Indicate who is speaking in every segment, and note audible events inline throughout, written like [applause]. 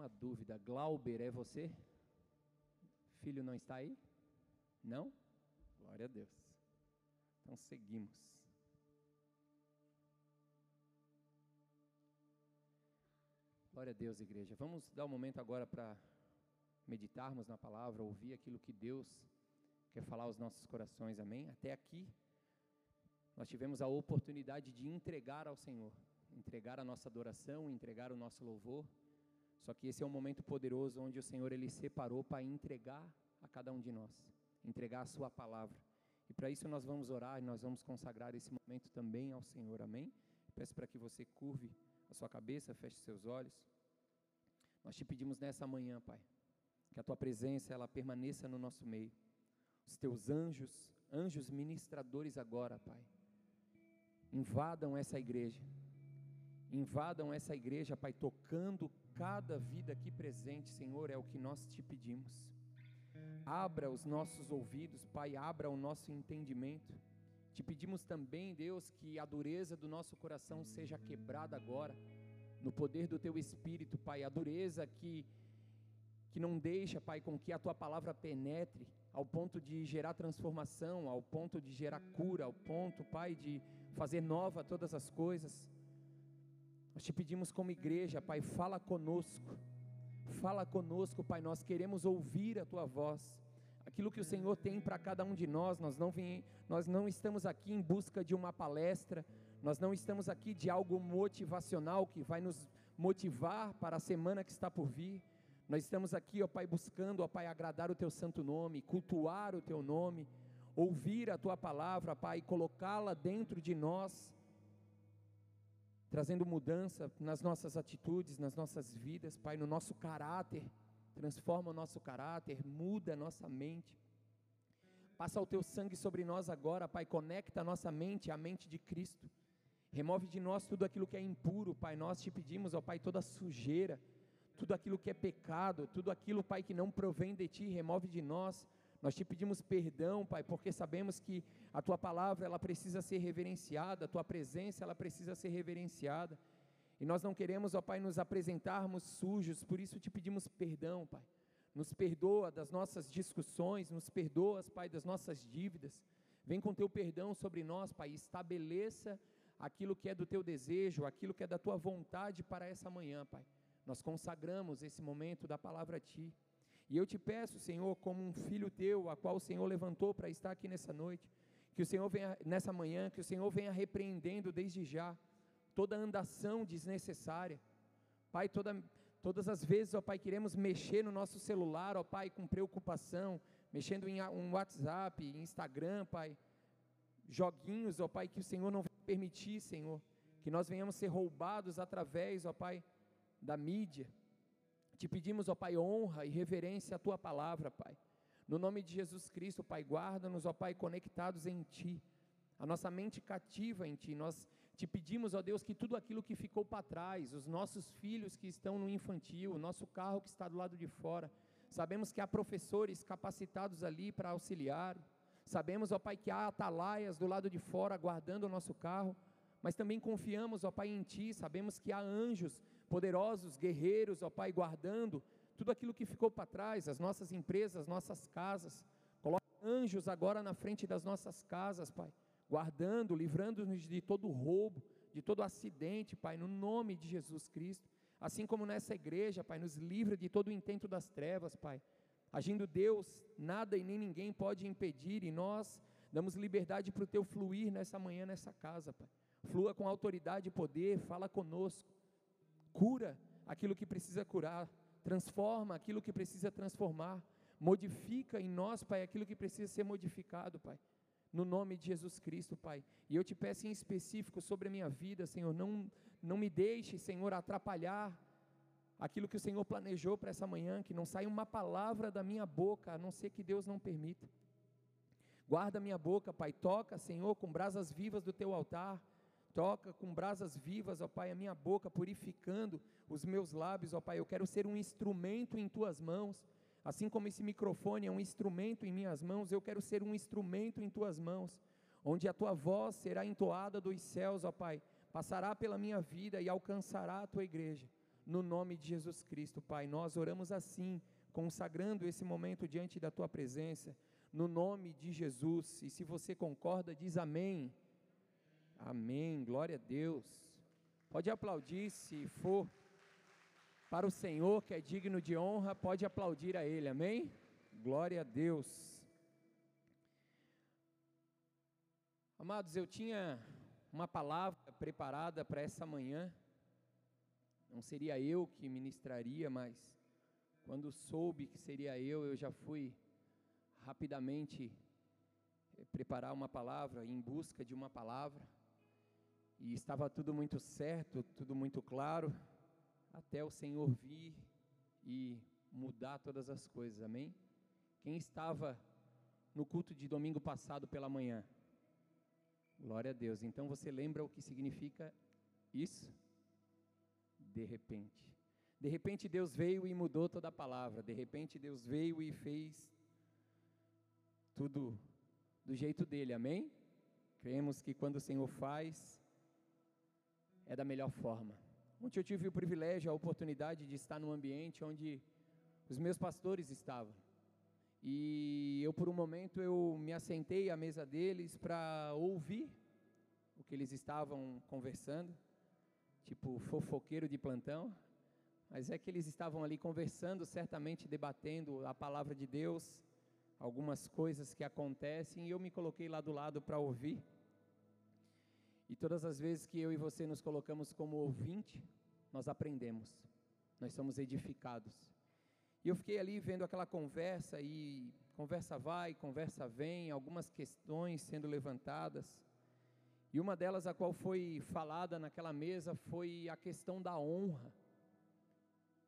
Speaker 1: uma dúvida. Glauber é você? Filho não está aí? Não? Glória a Deus. Então seguimos. Glória a Deus, igreja. Vamos dar um momento agora para meditarmos na palavra, ouvir aquilo que Deus quer falar aos nossos corações, amém? Até aqui, nós tivemos a oportunidade de entregar ao Senhor, entregar a nossa adoração, entregar o nosso louvor. Só que esse é um momento poderoso onde o Senhor ele separou para entregar a cada um de nós, entregar a sua palavra. E para isso nós vamos orar e nós vamos consagrar esse momento também ao Senhor, amém? Peço para que você curve a sua cabeça, feche seus olhos. Nós te pedimos nessa manhã, Pai, que a tua presença ela permaneça no nosso meio. Os teus anjos, anjos ministradores agora, Pai, invadam essa igreja. Invadam essa igreja, Pai, tocando cada vida aqui presente, Senhor, é o que nós te pedimos. Abra os nossos ouvidos, Pai, abra o nosso entendimento. Te pedimos também, Deus, que a dureza do nosso coração seja quebrada agora, no poder do Teu Espírito, Pai, a dureza que, que não deixa, Pai, com que a Tua palavra penetre ao ponto de gerar transformação, ao ponto de gerar cura, ao ponto, Pai, de fazer nova todas as coisas. Nós te pedimos como igreja, Pai, fala conosco, fala conosco, Pai, nós queremos ouvir a Tua voz aquilo que o Senhor tem para cada um de nós. Nós não, vem, nós não estamos aqui em busca de uma palestra, nós não estamos aqui de algo motivacional que vai nos motivar para a semana que está por vir. Nós estamos aqui, ó Pai, buscando, ó Pai, agradar o Teu santo nome, cultuar o Teu nome, ouvir a Tua palavra, Pai, colocá-la dentro de nós, trazendo mudança nas nossas atitudes, nas nossas vidas, Pai, no nosso caráter transforma o nosso caráter, muda a nossa mente. Passa o teu sangue sobre nós agora, Pai, conecta a nossa mente à mente de Cristo. Remove de nós tudo aquilo que é impuro, Pai. Nós te pedimos, ó Pai, toda sujeira, tudo aquilo que é pecado, tudo aquilo, Pai, que não provém de ti, remove de nós. Nós te pedimos perdão, Pai, porque sabemos que a tua palavra ela precisa ser reverenciada, a tua presença ela precisa ser reverenciada. E nós não queremos, ó Pai, nos apresentarmos sujos, por isso te pedimos perdão, Pai. Nos perdoa das nossas discussões, nos perdoa, Pai, das nossas dívidas. Vem com teu perdão sobre nós, Pai, estabeleça aquilo que é do teu desejo, aquilo que é da tua vontade para essa manhã, Pai. Nós consagramos esse momento da palavra a ti. E eu te peço, Senhor, como um filho teu, a qual o Senhor levantou para estar aqui nessa noite, que o Senhor venha nessa manhã, que o Senhor venha repreendendo desde já toda andação desnecessária. Pai, toda, todas as vezes, ó Pai, queremos mexer no nosso celular, ó Pai, com preocupação, mexendo em um WhatsApp, Instagram, Pai, joguinhos, ó Pai, que o Senhor não vai permitir, Senhor, que nós venhamos ser roubados através, ó Pai, da mídia. Te pedimos, ó Pai, honra e reverência à Tua palavra, Pai. No nome de Jesus Cristo, Pai, guarda-nos, ó Pai, conectados em Ti. A nossa mente cativa em Ti. Nós te pedimos, ó Deus, que tudo aquilo que ficou para trás, os nossos filhos que estão no infantil, o nosso carro que está do lado de fora, sabemos que há professores capacitados ali para auxiliar, sabemos, ó Pai, que há atalaias do lado de fora guardando o nosso carro, mas também confiamos, ó Pai, em Ti, sabemos que há anjos poderosos, guerreiros, ó Pai, guardando tudo aquilo que ficou para trás, as nossas empresas, as nossas casas, coloca anjos agora na frente das nossas casas, Pai guardando, livrando-nos de todo roubo, de todo acidente, Pai, no nome de Jesus Cristo. Assim como nessa igreja, Pai, nos livra de todo o intento das trevas, Pai. Agindo Deus, nada e nem ninguém pode impedir, e nós damos liberdade para o Teu fluir nessa manhã, nessa casa, Pai. Flua com autoridade e poder, fala conosco, cura aquilo que precisa curar, transforma aquilo que precisa transformar, modifica em nós, Pai, aquilo que precisa ser modificado, Pai no nome de Jesus Cristo, Pai. E eu te peço em específico sobre a minha vida, Senhor, não, não me deixe, Senhor, atrapalhar aquilo que o Senhor planejou para essa manhã, que não saia uma palavra da minha boca, a não ser que Deus não permita. Guarda minha boca, Pai, toca, Senhor, com brasas vivas do teu altar, toca com brasas vivas, ó Pai, a minha boca, purificando os meus lábios, ó Pai, eu quero ser um instrumento em tuas mãos, Assim como esse microfone é um instrumento em minhas mãos, eu quero ser um instrumento em tuas mãos, onde a tua voz será entoada dos céus, ó Pai, passará pela minha vida e alcançará a tua igreja. no nome de Jesus Cristo, Pai. Nós oramos assim, consagrando esse momento diante da tua presença, no nome de Jesus. E se você concorda, diz amém. Amém. Glória a Deus. Pode aplaudir se for para o Senhor, que é digno de honra, pode aplaudir a Ele, amém? Glória a Deus. Amados, eu tinha uma palavra preparada para essa manhã, não seria eu que ministraria, mas quando soube que seria eu, eu já fui rapidamente eh, preparar uma palavra, em busca de uma palavra, e estava tudo muito certo, tudo muito claro, até o Senhor vir e mudar todas as coisas, amém? Quem estava no culto de domingo passado pela manhã? Glória a Deus. Então você lembra o que significa isso? De repente. De repente Deus veio e mudou toda a palavra. De repente Deus veio e fez tudo do jeito dele, amém? Cremos que quando o Senhor faz, é da melhor forma. Ontem eu tive o privilégio, a oportunidade de estar num ambiente onde os meus pastores estavam. E eu por um momento eu me assentei à mesa deles para ouvir o que eles estavam conversando, tipo fofoqueiro de plantão. Mas é que eles estavam ali conversando, certamente debatendo a palavra de Deus, algumas coisas que acontecem, e eu me coloquei lá do lado para ouvir. E todas as vezes que eu e você nos colocamos como ouvinte, nós aprendemos, nós somos edificados. E eu fiquei ali vendo aquela conversa, e conversa vai, conversa vem, algumas questões sendo levantadas. E uma delas, a qual foi falada naquela mesa, foi a questão da honra.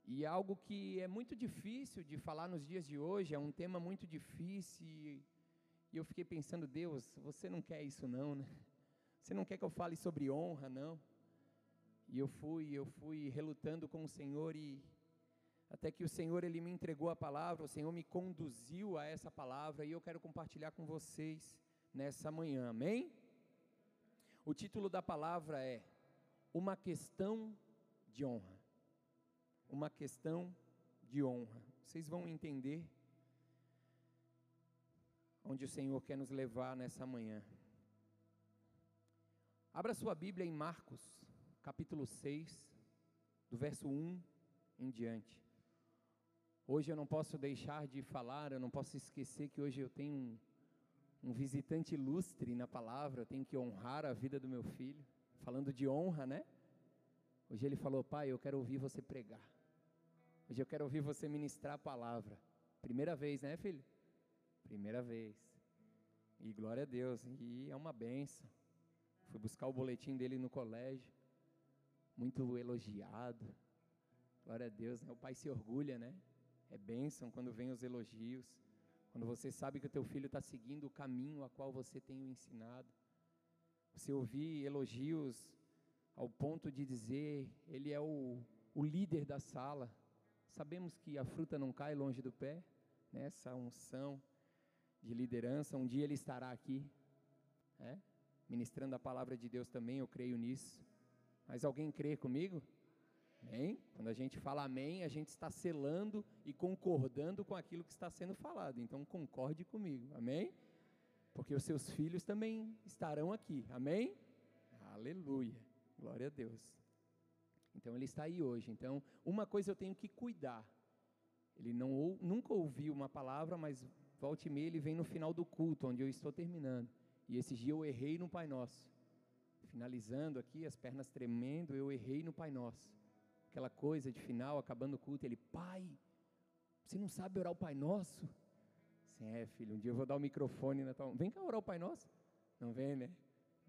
Speaker 1: E é algo que é muito difícil de falar nos dias de hoje, é um tema muito difícil. E eu fiquei pensando, Deus, você não quer isso não, né? Você não quer que eu fale sobre honra, não? E eu fui, eu fui relutando com o Senhor e até que o Senhor ele me entregou a palavra, o Senhor me conduziu a essa palavra e eu quero compartilhar com vocês nessa manhã. Amém? O título da palavra é Uma questão de honra. Uma questão de honra. Vocês vão entender onde o Senhor quer nos levar nessa manhã. Abra sua Bíblia em Marcos, capítulo 6, do verso 1 em diante. Hoje eu não posso deixar de falar, eu não posso esquecer que hoje eu tenho um, um visitante ilustre na palavra, eu tenho que honrar a vida do meu filho. Falando de honra, né? Hoje ele falou: Pai, eu quero ouvir você pregar. Hoje eu quero ouvir você ministrar a palavra. Primeira vez, né, filho? Primeira vez. E glória a Deus. E é uma benção. Fui buscar o boletim dele no colégio, muito elogiado. Glória a Deus, né? O pai se orgulha, né? É bênção quando vem os elogios, quando você sabe que o teu filho está seguindo o caminho a qual você tem o ensinado. Você ouvir elogios ao ponto de dizer, ele é o, o líder da sala. Sabemos que a fruta não cai longe do pé, né? essa unção de liderança, um dia ele estará aqui. É? Ministrando a palavra de Deus também, eu creio nisso. Mas alguém crê comigo? Amém? Quando a gente fala amém, a gente está selando e concordando com aquilo que está sendo falado. Então concorde comigo, amém? Porque os seus filhos também estarão aqui, amém? Aleluia, glória a Deus. Então ele está aí hoje. Então, uma coisa eu tenho que cuidar. Ele não nunca ouviu uma palavra, mas volte e ele vem no final do culto, onde eu estou terminando. E esse dia eu errei no Pai Nosso. Finalizando aqui, as pernas tremendo, eu errei no Pai Nosso. Aquela coisa de final, acabando o culto, ele, Pai, você não sabe orar o Pai Nosso? Sim, é, filho, um dia eu vou dar o microfone na tua mão. Vem cá orar o Pai Nosso. Não vem, né?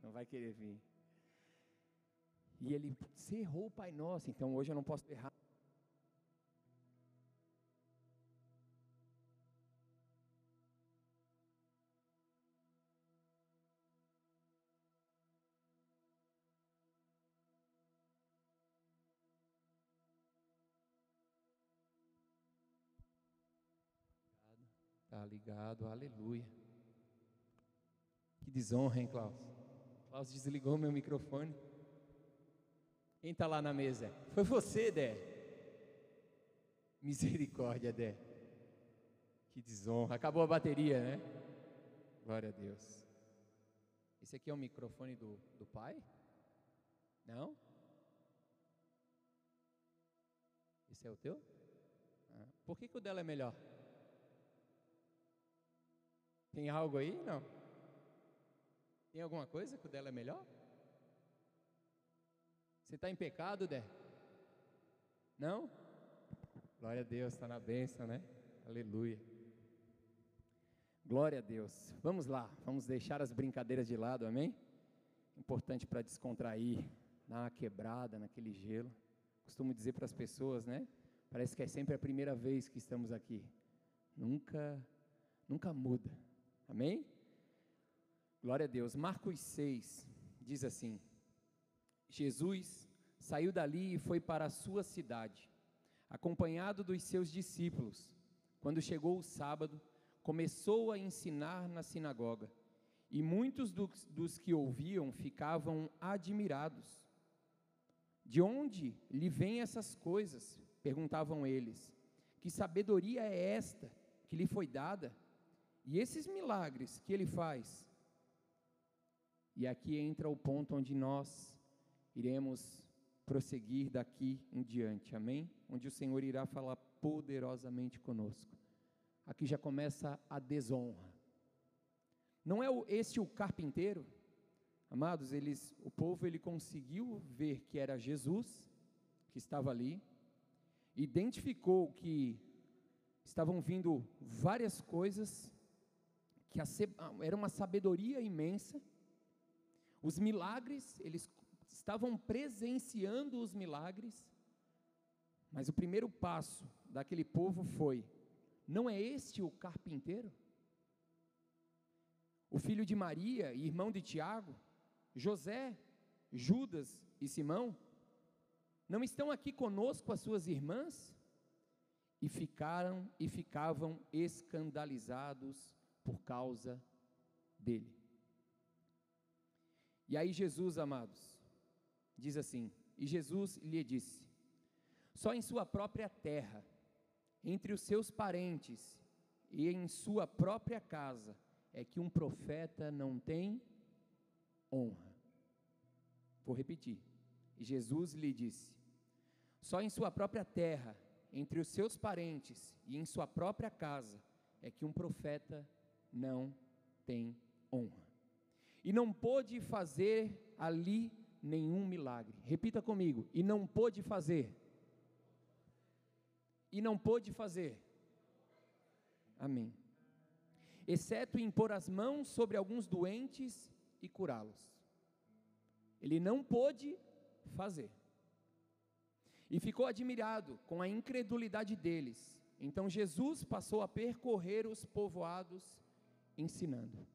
Speaker 1: Não vai querer vir. E ele, você errou o Pai Nosso, então hoje eu não posso errar ligado, aleluia. Que desonra, hein, Klaus? Klaus desligou meu microfone. Quem está lá na mesa? Foi você, Dé. Misericórdia, Dé. Que desonra. Acabou a bateria, né? Glória a Deus. Esse aqui é o microfone do, do pai? Não? Esse é o teu? Ah, por que, que o dela é melhor? Tem algo aí? Não. Tem alguma coisa que o dela é melhor? Você está em pecado, Dé? Não? Glória a Deus, está na bênção, né? Aleluia. Glória a Deus. Vamos lá, vamos deixar as brincadeiras de lado, amém? Importante para descontrair, dar uma quebrada naquele gelo. Costumo dizer para as pessoas, né? Parece que é sempre a primeira vez que estamos aqui. Nunca, nunca muda. Amém? Glória a Deus. Marcos 6 diz assim: Jesus saiu dali e foi para a sua cidade, acompanhado dos seus discípulos. Quando chegou o sábado, começou a ensinar na sinagoga, e muitos dos, dos que ouviam ficavam admirados. De onde lhe vêm essas coisas? perguntavam eles. Que sabedoria é esta que lhe foi dada? E esses milagres que ele faz? E aqui entra o ponto onde nós iremos prosseguir daqui em diante, amém? Onde o Senhor irá falar poderosamente conosco. Aqui já começa a desonra. Não é esse o carpinteiro? Amados, eles, o povo ele conseguiu ver que era Jesus que estava ali, identificou que estavam vindo várias coisas, que a, era uma sabedoria imensa, os milagres, eles estavam presenciando os milagres, mas o primeiro passo daquele povo foi: não é este o carpinteiro? O filho de Maria, irmão de Tiago, José, Judas e Simão, não estão aqui conosco as suas irmãs? E ficaram e ficavam escandalizados por causa dele. E aí Jesus, amados, diz assim: E Jesus lhe disse: Só em sua própria terra, entre os seus parentes e em sua própria casa, é que um profeta não tem honra. Vou repetir. E Jesus lhe disse: Só em sua própria terra, entre os seus parentes e em sua própria casa, é que um profeta não tem honra. E não pôde fazer ali nenhum milagre. Repita comigo: e não pôde fazer. E não pôde fazer. Amém. Exceto impor as mãos sobre alguns doentes e curá-los. Ele não pôde fazer. E ficou admirado com a incredulidade deles. Então Jesus passou a percorrer os povoados ensinando.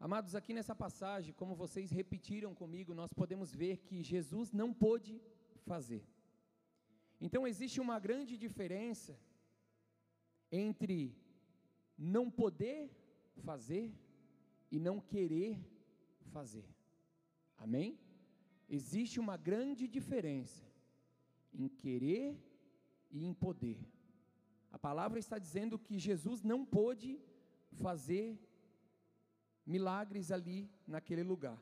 Speaker 1: Amados, aqui nessa passagem, como vocês repetiram comigo, nós podemos ver que Jesus não pôde fazer. Então existe uma grande diferença entre não poder fazer e não querer fazer. Amém? Existe uma grande diferença em querer e em poder. A palavra está dizendo que Jesus não pôde fazer milagres ali naquele lugar.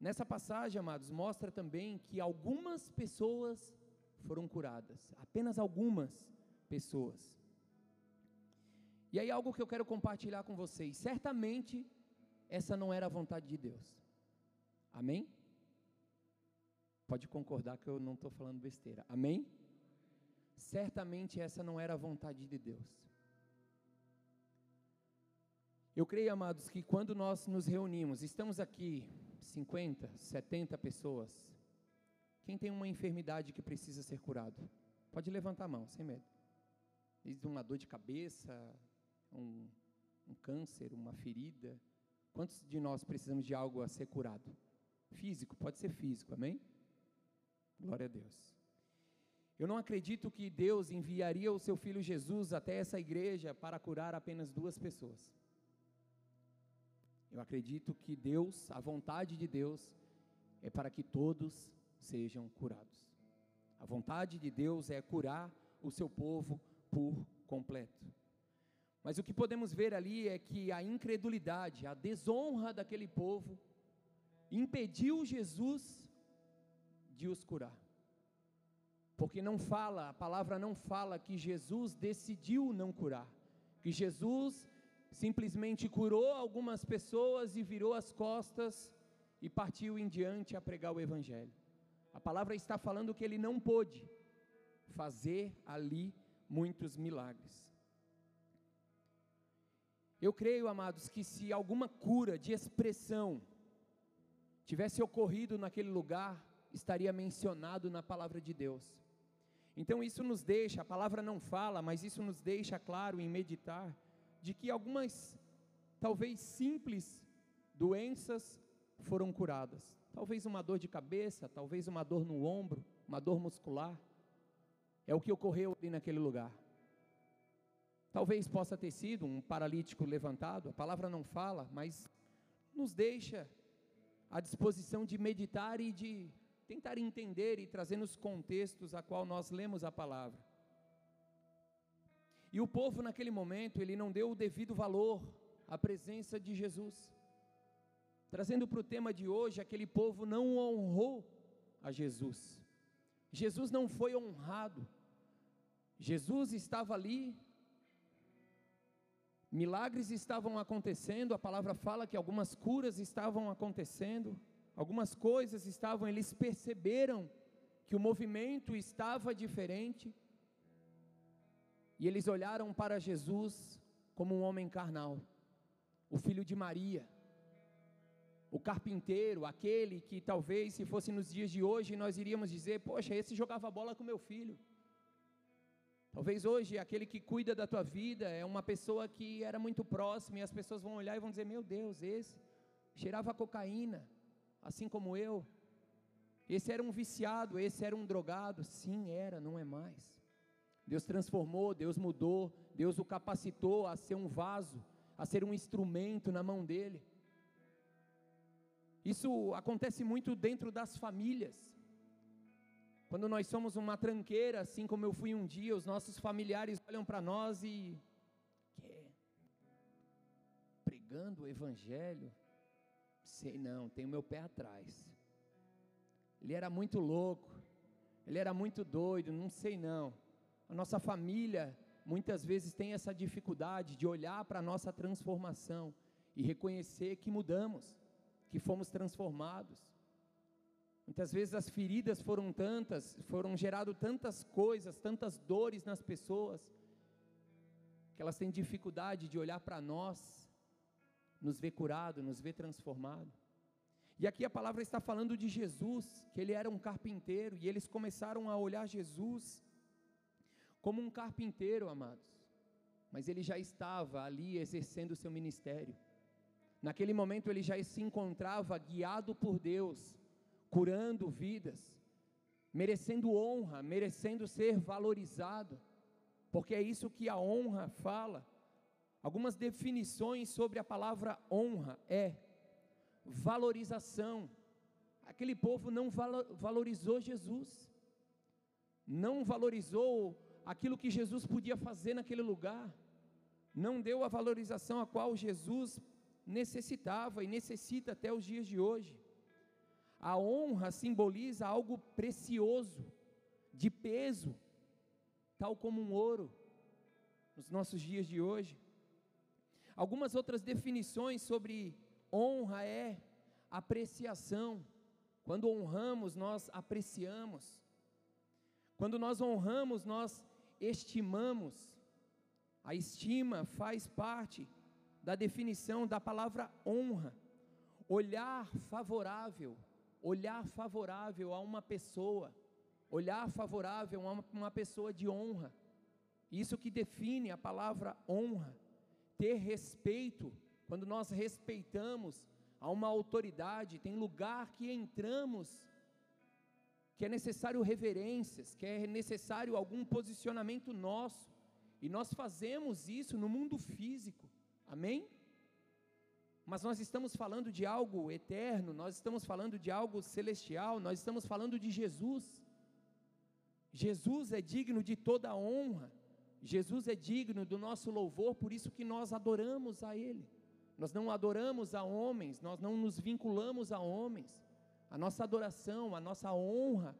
Speaker 1: Nessa passagem, amados, mostra também que algumas pessoas foram curadas, apenas algumas pessoas. E aí, algo que eu quero compartilhar com vocês: certamente, essa não era a vontade de Deus. Amém? Pode concordar que eu não estou falando besteira. Amém? Certamente essa não era a vontade de Deus. Eu creio, amados, que quando nós nos reunimos, estamos aqui 50, 70 pessoas. Quem tem uma enfermidade que precisa ser curado? Pode levantar a mão, sem medo. Desde uma dor de cabeça, um, um câncer, uma ferida. Quantos de nós precisamos de algo a ser curado? Físico, pode ser físico, amém? Glória a Deus. Eu não acredito que Deus enviaria o seu filho Jesus até essa igreja para curar apenas duas pessoas. Eu acredito que Deus, a vontade de Deus, é para que todos sejam curados. A vontade de Deus é curar o seu povo por completo. Mas o que podemos ver ali é que a incredulidade, a desonra daquele povo, impediu Jesus de os curar. Porque não fala, a palavra não fala que Jesus decidiu não curar, que Jesus simplesmente curou algumas pessoas e virou as costas e partiu em diante a pregar o Evangelho. A palavra está falando que ele não pôde fazer ali muitos milagres. Eu creio, amados, que se alguma cura de expressão tivesse ocorrido naquele lugar, estaria mencionado na palavra de Deus. Então isso nos deixa, a palavra não fala, mas isso nos deixa claro em meditar de que algumas talvez simples doenças foram curadas. Talvez uma dor de cabeça, talvez uma dor no ombro, uma dor muscular. É o que ocorreu ali naquele lugar. Talvez possa ter sido um paralítico levantado, a palavra não fala, mas nos deixa à disposição de meditar e de tentar entender e trazer nos contextos a qual nós lemos a palavra. E o povo naquele momento, ele não deu o devido valor à presença de Jesus. Trazendo para o tema de hoje, aquele povo não honrou a Jesus. Jesus não foi honrado. Jesus estava ali, milagres estavam acontecendo, a palavra fala que algumas curas estavam acontecendo, algumas coisas estavam, eles perceberam que o movimento estava diferente, e eles olharam para Jesus como um homem carnal, o filho de Maria o carpinteiro, aquele que talvez se fosse nos dias de hoje nós iríamos dizer: Poxa, esse jogava bola com meu filho. Talvez hoje aquele que cuida da tua vida é uma pessoa que era muito próxima e as pessoas vão olhar e vão dizer: Meu Deus, esse cheirava cocaína, assim como eu. Esse era um viciado, esse era um drogado. Sim, era, não é mais. Deus transformou, Deus mudou, Deus o capacitou a ser um vaso, a ser um instrumento na mão dele. Isso acontece muito dentro das famílias. Quando nós somos uma tranqueira, assim como eu fui um dia, os nossos familiares olham para nós e que pregando o evangelho, sei não, tenho meu pé atrás. Ele era muito louco, ele era muito doido, não sei não. A nossa família muitas vezes tem essa dificuldade de olhar para a nossa transformação e reconhecer que mudamos que fomos transformados. Muitas vezes as feridas foram tantas, foram gerado tantas coisas, tantas dores nas pessoas, que elas têm dificuldade de olhar para nós, nos ver curado, nos ver transformado. E aqui a palavra está falando de Jesus, que ele era um carpinteiro, e eles começaram a olhar Jesus como um carpinteiro, amados. Mas ele já estava ali exercendo o seu ministério. Naquele momento ele já se encontrava guiado por Deus, curando vidas, merecendo honra, merecendo ser valorizado, porque é isso que a honra fala. Algumas definições sobre a palavra honra é valorização. Aquele povo não valorizou Jesus, não valorizou aquilo que Jesus podia fazer naquele lugar, não deu a valorização a qual Jesus necessitava e necessita até os dias de hoje. A honra simboliza algo precioso, de peso, tal como um ouro, nos nossos dias de hoje. Algumas outras definições sobre honra é apreciação. Quando honramos, nós apreciamos. Quando nós honramos, nós estimamos. A estima faz parte da definição da palavra honra. Olhar favorável, olhar favorável a uma pessoa, olhar favorável a uma, pessoa de honra. Isso que define a palavra honra. Ter respeito, quando nós respeitamos a uma autoridade, tem lugar que entramos que é necessário reverências, que é necessário algum posicionamento nosso, e nós fazemos isso no mundo físico. Amém? mas nós estamos falando de algo eterno, nós estamos falando de algo celestial, nós estamos falando de Jesus. Jesus é digno de toda honra, Jesus é digno do nosso louvor, por isso que nós adoramos a Ele. Nós não adoramos a homens, nós não nos vinculamos a homens. A nossa adoração, a nossa honra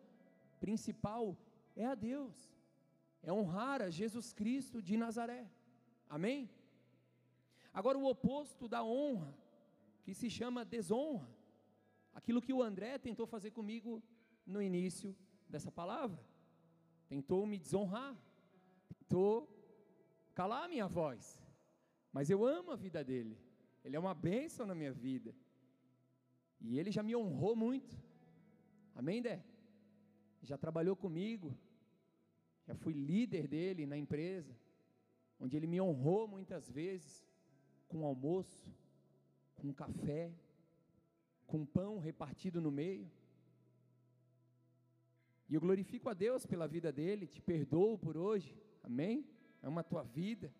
Speaker 1: principal é a Deus, é honrar a Jesus Cristo de Nazaré. Amém? Agora, o oposto da honra, que se chama desonra, aquilo que o André tentou fazer comigo no início dessa palavra, tentou me desonrar, tentou calar a minha voz, mas eu amo a vida dele, ele é uma bênção na minha vida, e ele já me honrou muito, amém, Dé? Já trabalhou comigo, já fui líder dele na empresa, onde ele me honrou muitas vezes, com almoço, com café, com pão repartido no meio. E eu glorifico a Deus pela vida dele, te perdoo por hoje, amém? É uma tua vida,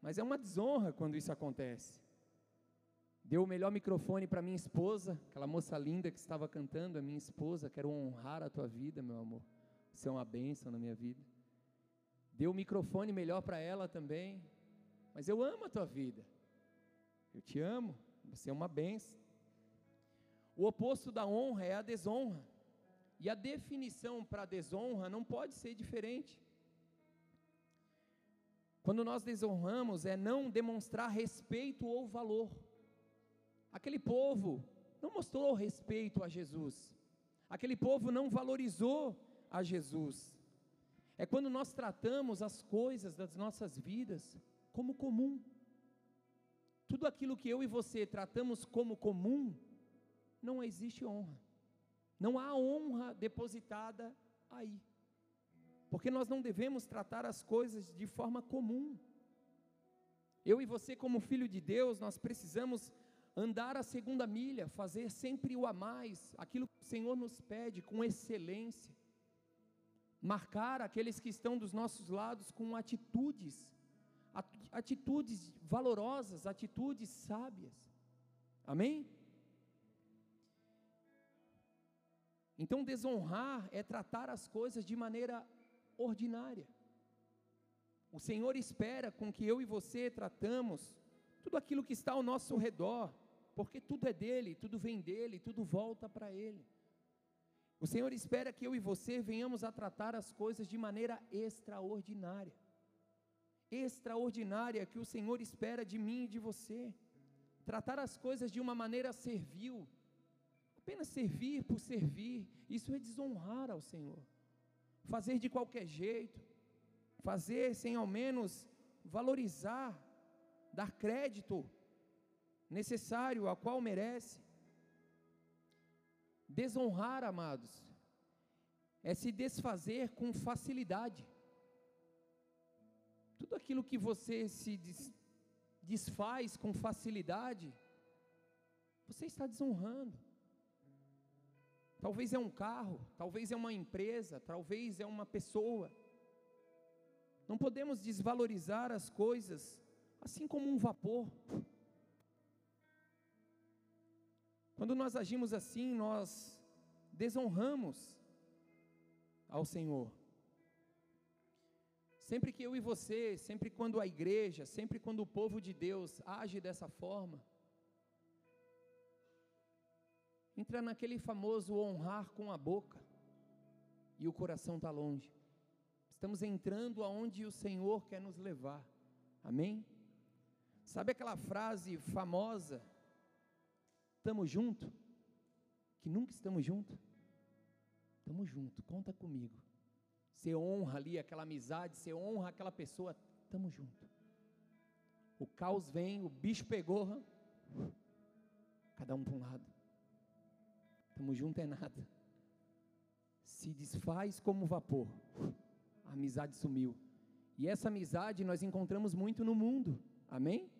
Speaker 1: mas é uma desonra quando isso acontece. Deu o melhor microfone para minha esposa, aquela moça linda que estava cantando, a minha esposa, quero honrar a tua vida, meu amor. Você é uma bênção na minha vida. Deu o microfone melhor para ela também, mas eu amo a tua vida. Eu te amo, você é uma benção. O oposto da honra é a desonra. E a definição para a desonra não pode ser diferente. Quando nós desonramos, é não demonstrar respeito ou valor. Aquele povo não mostrou respeito a Jesus. Aquele povo não valorizou a Jesus. É quando nós tratamos as coisas das nossas vidas como comum. Tudo aquilo que eu e você tratamos como comum, não existe honra. Não há honra depositada aí. Porque nós não devemos tratar as coisas de forma comum. Eu e você, como filho de Deus, nós precisamos andar a segunda milha, fazer sempre o a mais, aquilo que o Senhor nos pede com excelência. Marcar aqueles que estão dos nossos lados com atitudes atitudes valorosas, atitudes sábias. Amém? Então, desonrar é tratar as coisas de maneira ordinária. O Senhor espera com que eu e você tratamos tudo aquilo que está ao nosso redor, porque tudo é dele, tudo vem dele, tudo volta para ele. O Senhor espera que eu e você venhamos a tratar as coisas de maneira extraordinária extraordinária que o Senhor espera de mim e de você. Tratar as coisas de uma maneira servil, apenas servir por servir, isso é desonrar ao Senhor. Fazer de qualquer jeito, fazer sem ao menos valorizar, dar crédito necessário a qual merece. Desonrar, amados, é se desfazer com facilidade. Tudo aquilo que você se desfaz com facilidade, você está desonrando. Talvez é um carro, talvez é uma empresa, talvez é uma pessoa. Não podemos desvalorizar as coisas assim como um vapor. Quando nós agimos assim, nós desonramos ao Senhor. Sempre que eu e você, sempre quando a igreja, sempre quando o povo de Deus age dessa forma, entra naquele famoso honrar com a boca e o coração está longe. Estamos entrando aonde o Senhor quer nos levar. Amém? Sabe aquela frase famosa? Estamos junto? Que nunca estamos juntos? Estamos juntos, conta comigo. Você honra ali aquela amizade, você honra aquela pessoa, estamos junto. O caos vem, o bicho pegou, cada um para um lado. Estamos junto é nada. Se desfaz como vapor. A amizade sumiu. E essa amizade nós encontramos muito no mundo. Amém?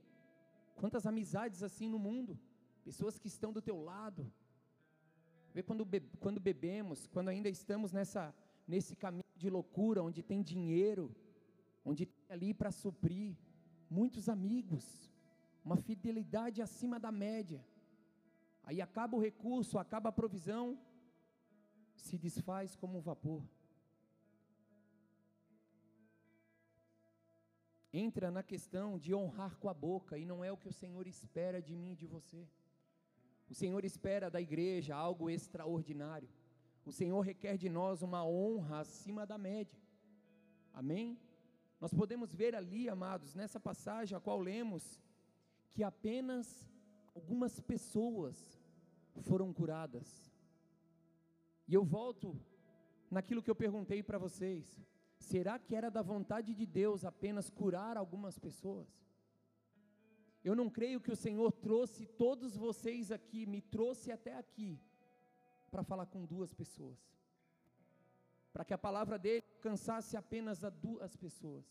Speaker 1: Quantas amizades assim no mundo? Pessoas que estão do teu lado. Vê quando, be quando bebemos, quando ainda estamos nessa, nesse caminho de loucura, onde tem dinheiro, onde tem ali para suprir, muitos amigos, uma fidelidade acima da média. Aí acaba o recurso, acaba a provisão, se desfaz como um vapor. Entra na questão de honrar com a boca, e não é o que o Senhor espera de mim e de você. O Senhor espera da igreja algo extraordinário. O Senhor requer de nós uma honra acima da média. Amém? Nós podemos ver ali, amados, nessa passagem a qual lemos, que apenas algumas pessoas foram curadas. E eu volto naquilo que eu perguntei para vocês: será que era da vontade de Deus apenas curar algumas pessoas? Eu não creio que o Senhor trouxe todos vocês aqui, me trouxe até aqui, para falar com duas pessoas para que a palavra dele alcançasse apenas a duas pessoas.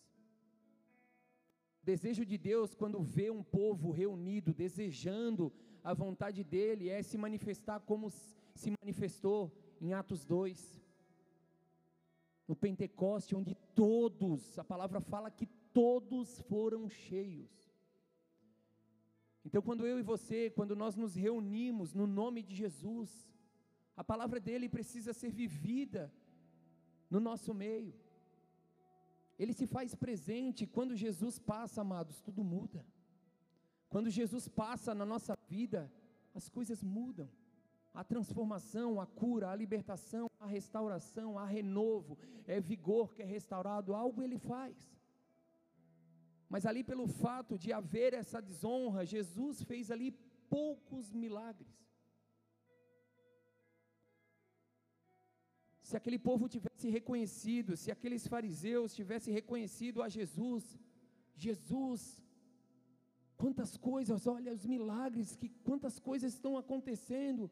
Speaker 1: Desejo de Deus, quando vê um povo reunido, desejando a vontade dele, é se manifestar como se manifestou em Atos 2. No Pentecoste, onde todos, a palavra fala que todos foram cheios. Então, quando eu e você, quando nós nos reunimos no nome de Jesus, a palavra dele precisa ser vivida no nosso meio. Ele se faz presente quando Jesus passa, amados, tudo muda. Quando Jesus passa na nossa vida, as coisas mudam. A transformação, a cura, a libertação, a restauração, a renovo, é vigor que é restaurado, algo ele faz. Mas ali pelo fato de haver essa desonra, Jesus fez ali poucos milagres. Se aquele povo tivesse reconhecido, se aqueles fariseus tivessem reconhecido a Jesus, Jesus, quantas coisas, olha os milagres, que quantas coisas estão acontecendo.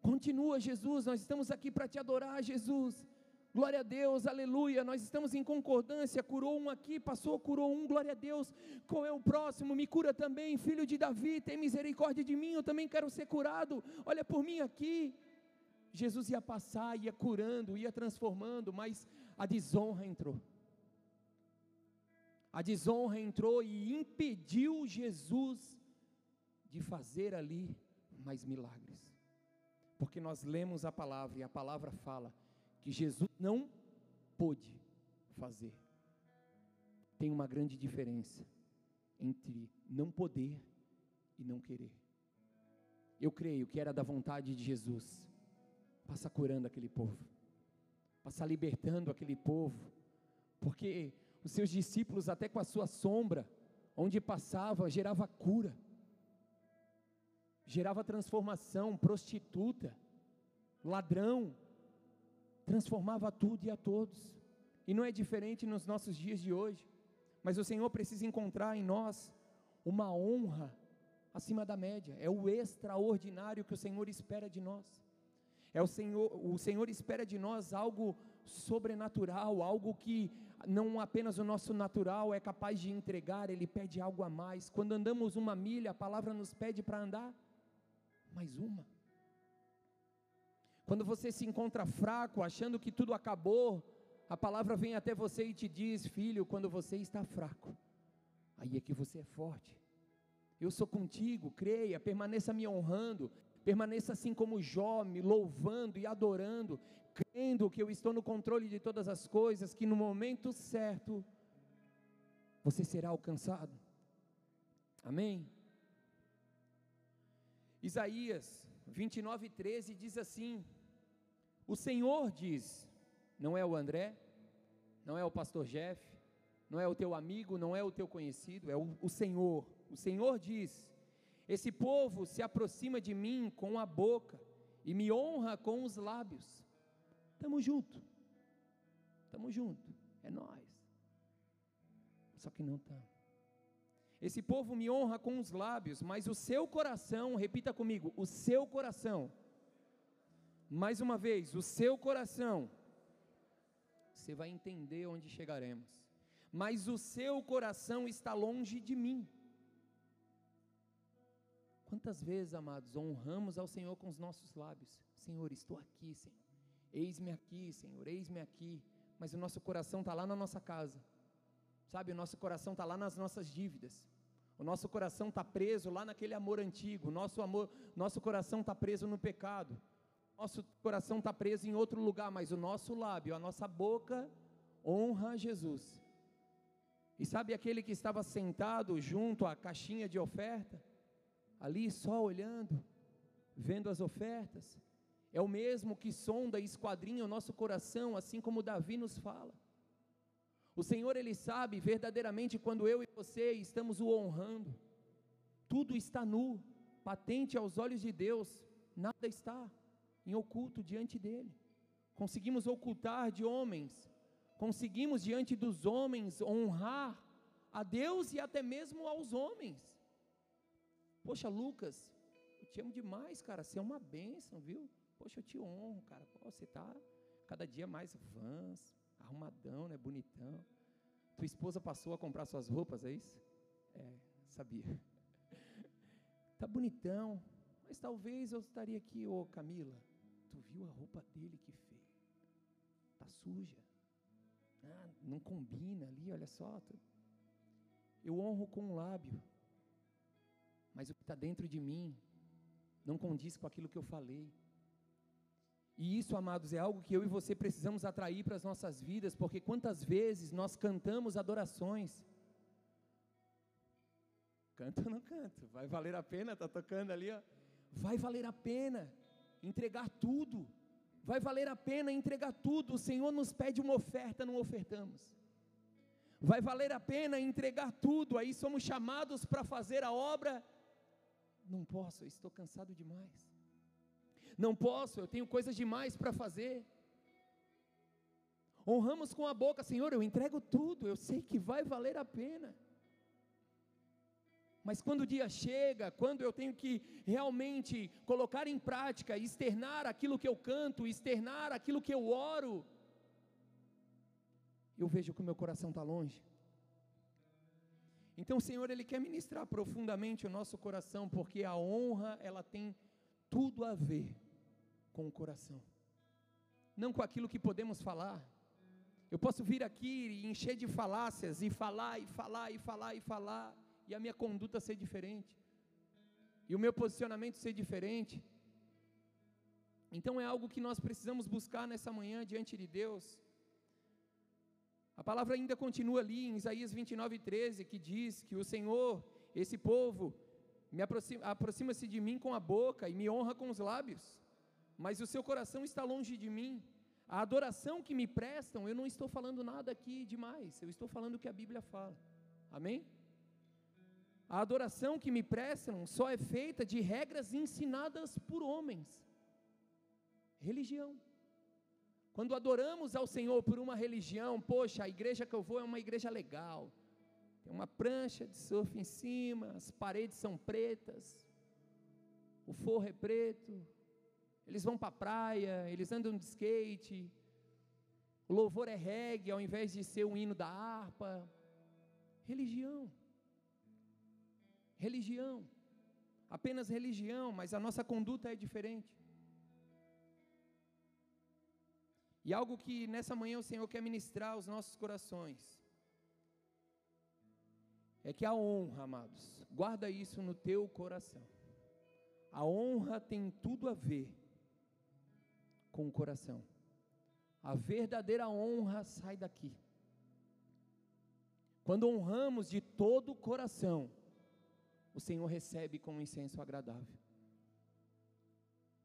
Speaker 1: Continua, Jesus, nós estamos aqui para te adorar, Jesus. Glória a Deus, aleluia. Nós estamos em concordância. Curou um aqui, passou, curou um, glória a Deus. Qual é o próximo? Me cura também, filho de Davi, tem misericórdia de mim. Eu também quero ser curado. Olha por mim aqui. Jesus ia passar, ia curando, ia transformando, mas a desonra entrou. A desonra entrou e impediu Jesus de fazer ali mais milagres. Porque nós lemos a palavra e a palavra fala que Jesus não pôde fazer. Tem uma grande diferença entre não poder e não querer. Eu creio que era da vontade de Jesus passa curando aquele povo, passa libertando aquele povo, porque os seus discípulos, até com a sua sombra, onde passava, gerava cura, gerava transformação, prostituta, ladrão, transformava tudo e a todos, e não é diferente nos nossos dias de hoje, mas o Senhor precisa encontrar em nós uma honra acima da média, é o extraordinário que o Senhor espera de nós. É o Senhor, o Senhor espera de nós algo sobrenatural, algo que não apenas o nosso natural é capaz de entregar, ele pede algo a mais. Quando andamos uma milha, a palavra nos pede para andar mais uma. Quando você se encontra fraco, achando que tudo acabou, a palavra vem até você e te diz: Filho, quando você está fraco, aí é que você é forte. Eu sou contigo, creia, permaneça me honrando, Permaneça assim como Jó, me louvando e adorando, crendo que eu estou no controle de todas as coisas, que no momento certo você será alcançado. Amém? Isaías 29, 13 diz assim: O Senhor diz, não é o André, não é o pastor Jeff, não é o teu amigo, não é o teu conhecido, é o, o Senhor. O Senhor diz: esse povo se aproxima de mim com a boca e me honra com os lábios. Estamos junto. Estamos junto. É nós. Só que não estamos. Esse povo me honra com os lábios, mas o seu coração, repita comigo, o seu coração. Mais uma vez, o seu coração. Você vai entender onde chegaremos. Mas o seu coração está longe de mim. Quantas vezes, amados, honramos ao Senhor com os nossos lábios? Senhor, estou aqui, Senhor. Eis-me aqui, Senhor, eis-me aqui. Mas o nosso coração está lá na nossa casa. Sabe, o nosso coração está lá nas nossas dívidas. O nosso coração está preso lá naquele amor antigo. Nosso amor, nosso coração está preso no pecado. Nosso coração está preso em outro lugar, mas o nosso lábio, a nossa boca honra Jesus. E sabe aquele que estava sentado junto à caixinha de oferta, ali só olhando, vendo as ofertas, é o mesmo que sonda e esquadrinha o nosso coração, assim como Davi nos fala. O Senhor, Ele sabe verdadeiramente quando eu e você estamos o honrando. Tudo está nu, patente aos olhos de Deus, nada está em oculto diante dEle. Conseguimos ocultar de homens, conseguimos diante dos homens honrar a Deus e até mesmo aos homens. Poxa, Lucas, eu te amo demais, cara, você é uma bênção, viu? Poxa, eu te honro, cara. Pô, você está cada dia mais vans, arrumadão, né? Bonitão. Tua esposa passou a comprar suas roupas, é isso? É, sabia. [laughs] Tá bonitão, mas talvez eu estaria aqui, ô Camila. Tu viu a roupa dele que feio? Tá suja. Ah, não combina ali, olha só. Eu honro com o lábio, mas o que está dentro de mim não condiz com aquilo que eu falei. E isso, amados, é algo que eu e você precisamos atrair para as nossas vidas, porque quantas vezes nós cantamos adorações. Canto ou não canto? Vai valer a pena, tá tocando ali, ó. Vai valer a pena entregar tudo. Vai valer a pena entregar tudo. O Senhor nos pede uma oferta, não ofertamos. Vai valer a pena entregar tudo. Aí somos chamados para fazer a obra. Não posso, estou cansado demais não posso, eu tenho coisas demais para fazer. Honramos com a boca, Senhor, eu entrego tudo, eu sei que vai valer a pena. Mas quando o dia chega, quando eu tenho que realmente colocar em prática, externar aquilo que eu canto, externar aquilo que eu oro, eu vejo que o meu coração está longe. Então o Senhor, Ele quer ministrar profundamente o nosso coração, porque a honra, ela tem tudo a ver com o coração, não com aquilo que podemos falar. Eu posso vir aqui e encher de falácias e falar e falar e falar e falar, e a minha conduta ser diferente, e o meu posicionamento ser diferente. Então é algo que nós precisamos buscar nessa manhã diante de Deus. A palavra ainda continua ali em Isaías 29, 13, que diz que o Senhor, esse povo, me aproxima, aproxima-se de mim com a boca e me honra com os lábios mas o seu coração está longe de mim. A adoração que me prestam, eu não estou falando nada aqui demais, eu estou falando o que a Bíblia fala. Amém? A adoração que me prestam só é feita de regras ensinadas por homens. Religião. Quando adoramos ao Senhor por uma religião, poxa, a igreja que eu vou é uma igreja legal. Tem uma prancha de surf em cima, as paredes são pretas, o forro é preto, eles vão para a praia, eles andam de skate. O louvor é reggae ao invés de ser um hino da harpa. Religião. Religião. Apenas religião, mas a nossa conduta é diferente. E algo que nessa manhã o Senhor quer ministrar aos nossos corações é que a honra, amados, guarda isso no teu coração. A honra tem tudo a ver com o coração. A verdadeira honra sai daqui. Quando honramos de todo o coração, o Senhor recebe com um incenso agradável.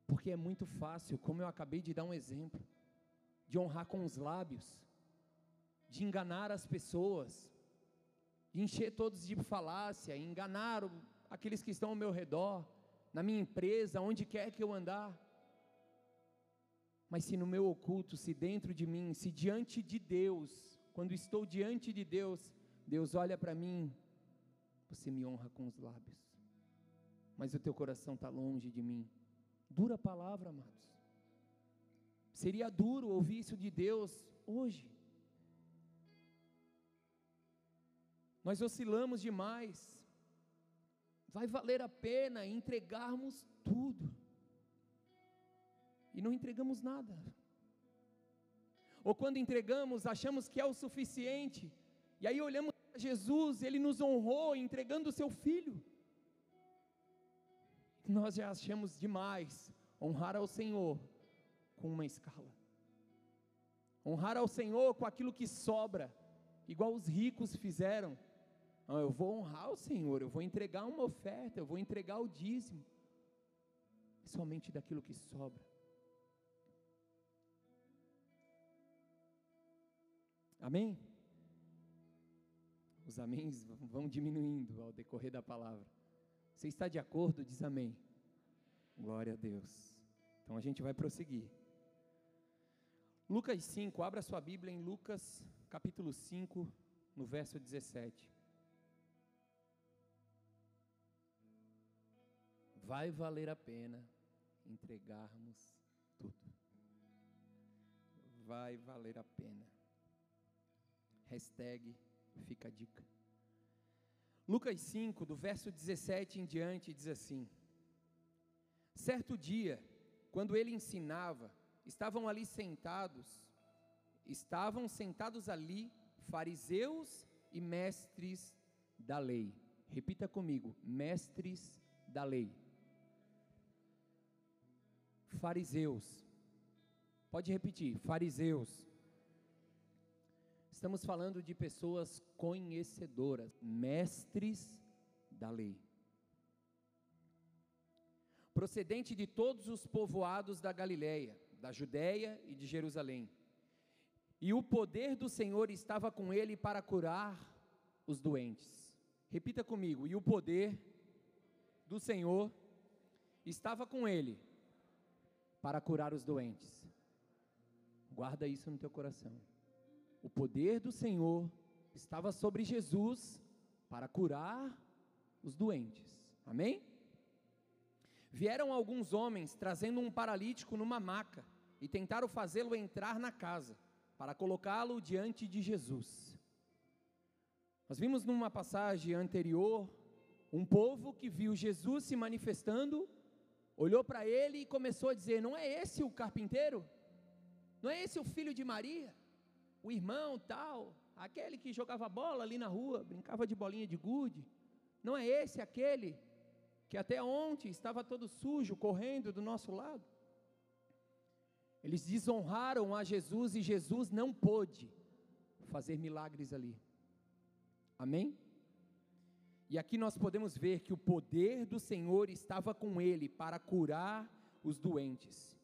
Speaker 1: Porque é muito fácil, como eu acabei de dar um exemplo, de honrar com os lábios, de enganar as pessoas, de encher todos de falácia, enganar aqueles que estão ao meu redor, na minha empresa, onde quer que eu andar. Mas se no meu oculto, se dentro de mim, se diante de Deus, quando estou diante de Deus, Deus olha para mim, você me honra com os lábios, mas o teu coração está longe de mim. Dura palavra, amados. Seria duro ouvir isso de Deus hoje. Nós oscilamos demais. Vai valer a pena entregarmos tudo e não entregamos nada. Ou quando entregamos, achamos que é o suficiente, e aí olhamos para Jesus, ele nos honrou entregando o seu filho. Nós já achamos demais honrar ao Senhor com uma escala. Honrar ao Senhor com aquilo que sobra, igual os ricos fizeram. Não, eu vou honrar o Senhor, eu vou entregar uma oferta, eu vou entregar o dízimo. Somente daquilo que sobra. Amém? Os améns vão diminuindo ao decorrer da palavra. Você está de acordo? Diz amém. Glória a Deus. Então a gente vai prosseguir. Lucas 5, abra sua Bíblia em Lucas capítulo 5, no verso 17. Vai valer a pena entregarmos tudo. Vai valer a pena. Hashtag fica a dica. Lucas 5, do verso 17 em diante, diz assim: Certo dia, quando ele ensinava, estavam ali sentados, estavam sentados ali fariseus e mestres da lei. Repita comigo: mestres da lei. Fariseus. Pode repetir: fariseus. Estamos falando de pessoas conhecedoras, mestres da lei. Procedente de todos os povoados da Galiléia, da Judéia e de Jerusalém. E o poder do Senhor estava com ele para curar os doentes. Repita comigo: e o poder do Senhor estava com ele para curar os doentes. Guarda isso no teu coração o poder do Senhor estava sobre Jesus para curar os doentes. Amém? Vieram alguns homens trazendo um paralítico numa maca e tentaram fazê-lo entrar na casa para colocá-lo diante de Jesus. Nós vimos numa passagem anterior um povo que viu Jesus se manifestando, olhou para ele e começou a dizer: Não é esse o carpinteiro? Não é esse o filho de Maria? o irmão tal, aquele que jogava bola ali na rua, brincava de bolinha de gude, não é esse aquele que até ontem estava todo sujo, correndo do nosso lado? Eles desonraram a Jesus e Jesus não pôde fazer milagres ali. Amém? E aqui nós podemos ver que o poder do Senhor estava com ele para curar os doentes.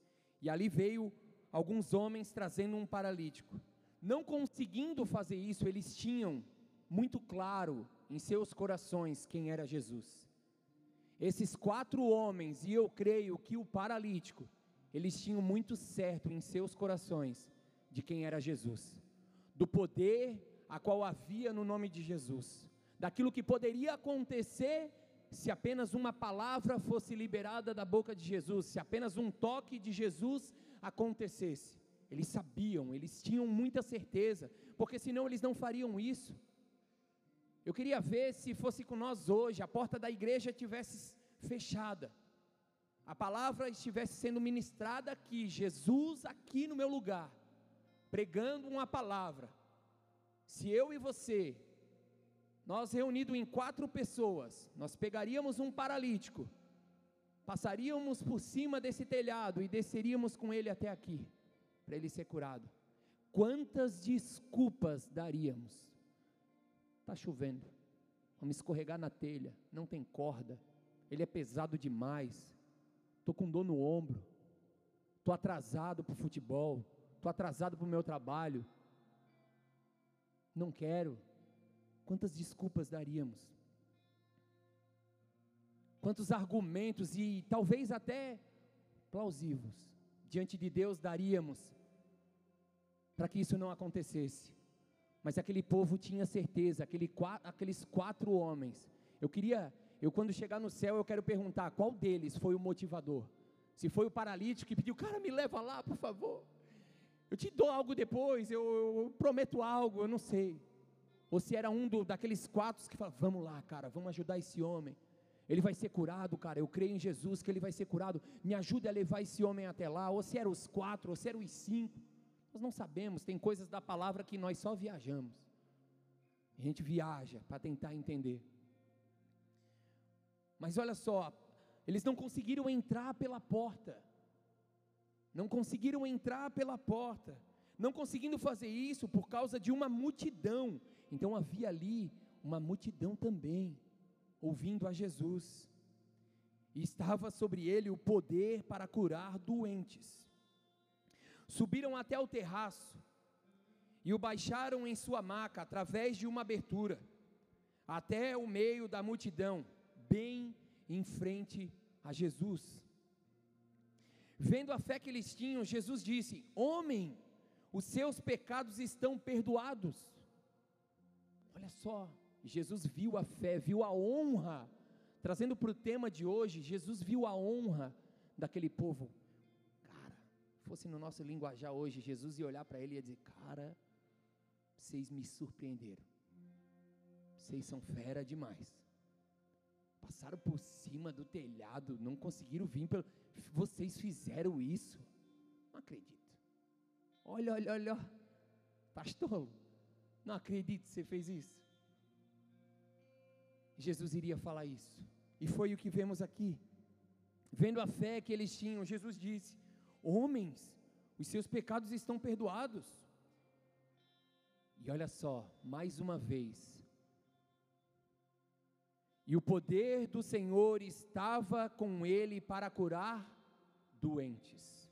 Speaker 1: E ali veio alguns homens trazendo um paralítico. Não conseguindo fazer isso, eles tinham muito claro em seus corações quem era Jesus. Esses quatro homens, e eu creio que o paralítico, eles tinham muito certo em seus corações de quem era Jesus, do poder a qual havia no nome de Jesus, daquilo que poderia acontecer se apenas uma palavra fosse liberada da boca de Jesus, se apenas um toque de Jesus acontecesse. Eles sabiam, eles tinham muita certeza, porque senão eles não fariam isso. Eu queria ver se fosse com nós hoje, a porta da igreja tivesse fechada, a palavra estivesse sendo ministrada aqui, Jesus aqui no meu lugar, pregando uma palavra. Se eu e você, nós reunidos em quatro pessoas, nós pegaríamos um paralítico, passaríamos por cima desse telhado e desceríamos com ele até aqui para ele ser curado. Quantas desculpas daríamos? Está chovendo, vamos escorregar na telha, não tem corda, ele é pesado demais, estou com dor no ombro, estou atrasado para o futebol, estou atrasado para o meu trabalho, não quero. Quantas desculpas daríamos? Quantos argumentos e talvez até plausíveis diante de Deus daríamos para que isso não acontecesse. Mas aquele povo tinha certeza, aquele, aqueles quatro homens. Eu queria, eu quando chegar no céu, eu quero perguntar qual deles foi o motivador. Se foi o paralítico que pediu, cara, me leva lá, por favor. Eu te dou algo depois, eu, eu prometo algo, eu não sei. Ou se era um do, daqueles quatro que fala, vamos lá, cara, vamos ajudar esse homem. Ele vai ser curado, cara. Eu creio em Jesus que ele vai ser curado. Me ajude a levar esse homem até lá. Ou se eram os quatro, ou se eram os cinco. Nós não sabemos, tem coisas da palavra que nós só viajamos. A gente viaja para tentar entender. Mas olha só, eles não conseguiram entrar pela porta. Não conseguiram entrar pela porta. Não conseguindo fazer isso por causa de uma multidão. Então havia ali uma multidão também, ouvindo a Jesus. E estava sobre ele o poder para curar doentes. Subiram até o terraço e o baixaram em sua maca através de uma abertura, até o meio da multidão, bem em frente a Jesus. Vendo a fé que eles tinham, Jesus disse: Homem, os seus pecados estão perdoados. Olha só, Jesus viu a fé, viu a honra, trazendo para o tema de hoje, Jesus viu a honra daquele povo fosse no nosso linguajar hoje, Jesus ia olhar para ele e ia dizer: Cara, vocês me surpreenderam. Vocês são fera demais. Passaram por cima do telhado, não conseguiram vir. Pelo... Vocês fizeram isso. Não acredito. Olha, olha, olha. Pastor, não acredito que você fez isso. Jesus iria falar isso. E foi o que vemos aqui. Vendo a fé que eles tinham, Jesus disse: Homens, os seus pecados estão perdoados. E olha só, mais uma vez. E o poder do Senhor estava com ele para curar doentes.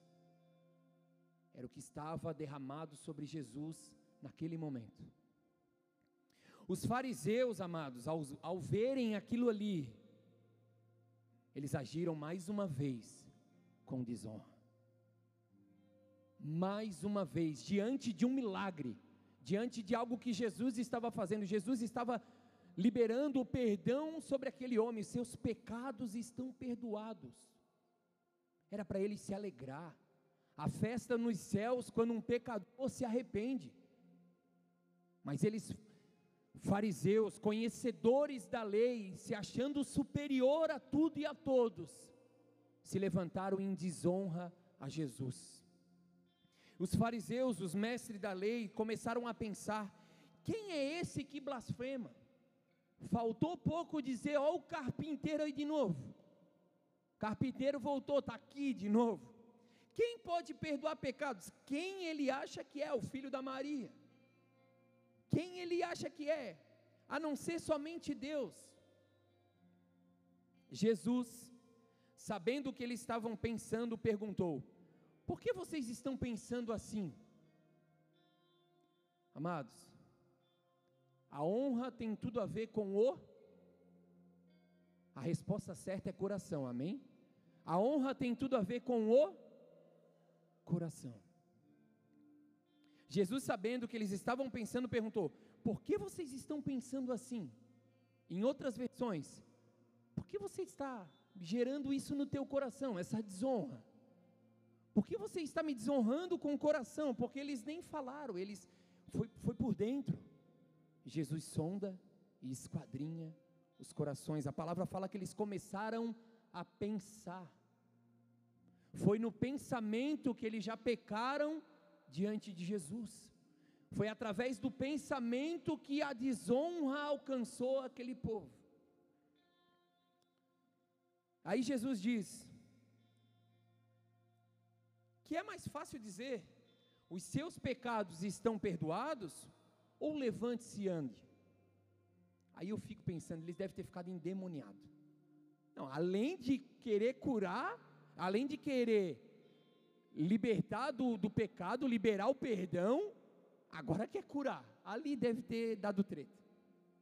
Speaker 1: Era o que estava derramado sobre Jesus naquele momento. Os fariseus, amados, ao, ao verem aquilo ali, eles agiram mais uma vez com desonra mais uma vez, diante de um milagre, diante de algo que Jesus estava fazendo, Jesus estava liberando o perdão sobre aquele homem, seus pecados estão perdoados. Era para ele se alegrar. A festa nos céus quando um pecador se arrepende. Mas eles, fariseus, conhecedores da lei, se achando superior a tudo e a todos, se levantaram em desonra a Jesus. Os fariseus, os mestres da lei, começaram a pensar: quem é esse que blasfema? Faltou pouco dizer, ó, o carpinteiro aí de novo. Carpinteiro voltou, está aqui de novo. Quem pode perdoar pecados? Quem ele acha que é o filho da Maria? Quem ele acha que é? A não ser somente Deus. Jesus, sabendo o que eles estavam pensando, perguntou: por que vocês estão pensando assim? Amados, a honra tem tudo a ver com o. A resposta certa é coração, amém? A honra tem tudo a ver com o coração. Jesus, sabendo que eles estavam pensando, perguntou: Por que vocês estão pensando assim? Em outras versões, por que você está gerando isso no teu coração, essa desonra? Por que você está me desonrando com o coração? Porque eles nem falaram, eles foi, foi por dentro. Jesus sonda e esquadrinha os corações. A palavra fala que eles começaram a pensar. Foi no pensamento que eles já pecaram diante de Jesus. Foi através do pensamento que a desonra alcançou aquele povo. Aí Jesus diz: é mais fácil dizer: os seus pecados estão perdoados, ou levante-se e ande. Aí eu fico pensando, eles devem ter ficado endemoniados. Não, além de querer curar, além de querer libertar do, do pecado, liberar o perdão, agora quer curar. Ali deve ter dado treta.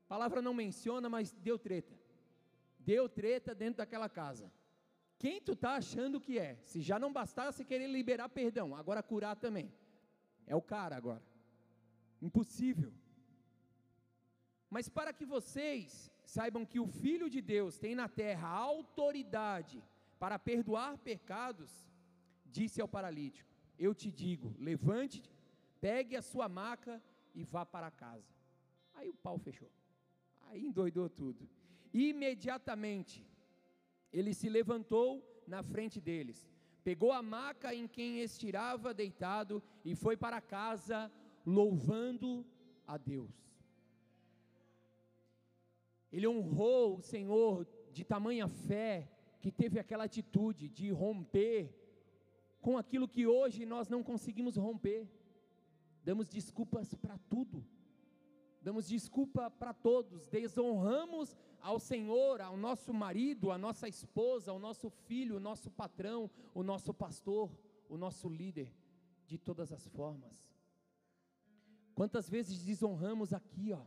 Speaker 1: A palavra não menciona, mas deu treta. Deu treta dentro daquela casa. Quem tu está achando que é? Se já não bastasse querer liberar perdão, agora curar também. É o cara agora. Impossível. Mas para que vocês saibam que o Filho de Deus tem na terra autoridade para perdoar pecados, disse ao paralítico: Eu te digo, levante-te, pegue a sua maca e vá para casa. Aí o pau fechou. Aí endoidou tudo. Imediatamente ele se levantou na frente deles, pegou a maca em quem estirava deitado e foi para casa louvando a Deus. Ele honrou o Senhor de tamanha fé que teve aquela atitude de romper com aquilo que hoje nós não conseguimos romper. Damos desculpas para tudo, damos desculpa para todos, desonramos ao Senhor, ao nosso marido, à nossa esposa, ao nosso filho, o nosso patrão, o nosso pastor, o nosso líder, de todas as formas. Quantas vezes desonramos aqui, ó,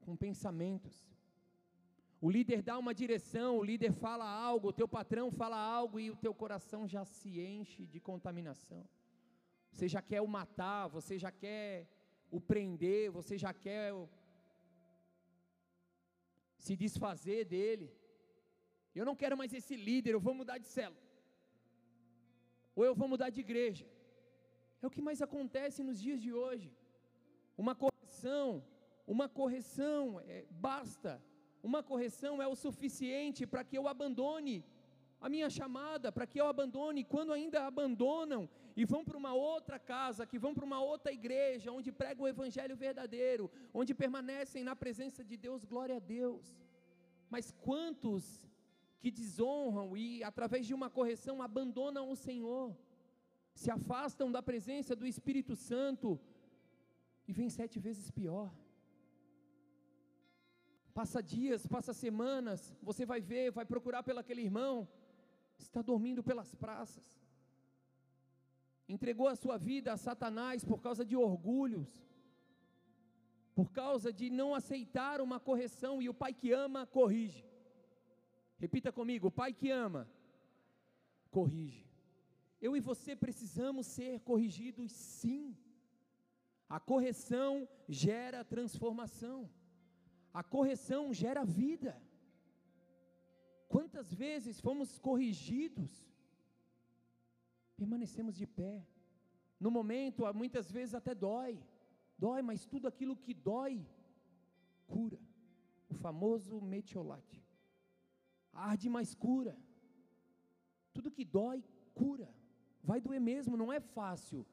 Speaker 1: com pensamentos, o líder dá uma direção, o líder fala algo, o teu patrão fala algo e o teu coração já se enche de contaminação. Você já quer o matar, você já quer o prender, você já quer se desfazer dele. Eu não quero mais esse líder, eu vou mudar de célula. Ou eu vou mudar de igreja. É o que mais acontece nos dias de hoje. Uma correção, uma correção, é, basta uma correção é o suficiente para que eu abandone a minha chamada, para que eu abandone, quando ainda abandonam e vão para uma outra casa, que vão para uma outra igreja, onde pregam o evangelho verdadeiro, onde permanecem na presença de Deus, glória a Deus. Mas quantos que desonram e através de uma correção abandonam o Senhor, se afastam da presença do Espírito Santo e vem sete vezes pior. Passa dias, passa semanas, você vai ver, vai procurar pelo aquele irmão, está dormindo pelas praças. Entregou a sua vida a Satanás por causa de orgulhos, por causa de não aceitar uma correção, e o pai que ama, corrige. Repita comigo: o pai que ama, corrige. Eu e você precisamos ser corrigidos, sim. A correção gera transformação. A correção gera vida. Quantas vezes fomos corrigidos, permanecemos de pé. No momento, muitas vezes até dói, dói, mas tudo aquilo que dói, cura. O famoso metiolate. Arde, mas cura. Tudo que dói, cura. Vai doer mesmo, não é fácil.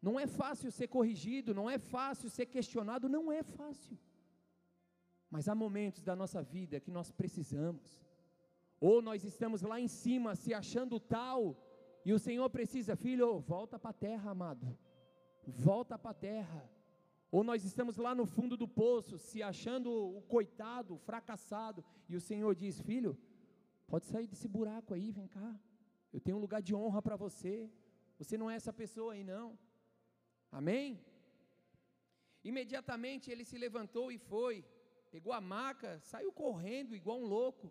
Speaker 1: Não é fácil ser corrigido, não é fácil ser questionado, não é fácil. Mas há momentos da nossa vida que nós precisamos. Ou nós estamos lá em cima se achando tal, e o Senhor precisa, filho, volta para a terra, amado. Volta para a terra. Ou nós estamos lá no fundo do poço, se achando o coitado, o fracassado, e o Senhor diz: Filho, pode sair desse buraco aí, vem cá. Eu tenho um lugar de honra para você. Você não é essa pessoa aí, não. Amém? Imediatamente ele se levantou e foi pegou a maca, saiu correndo igual um louco.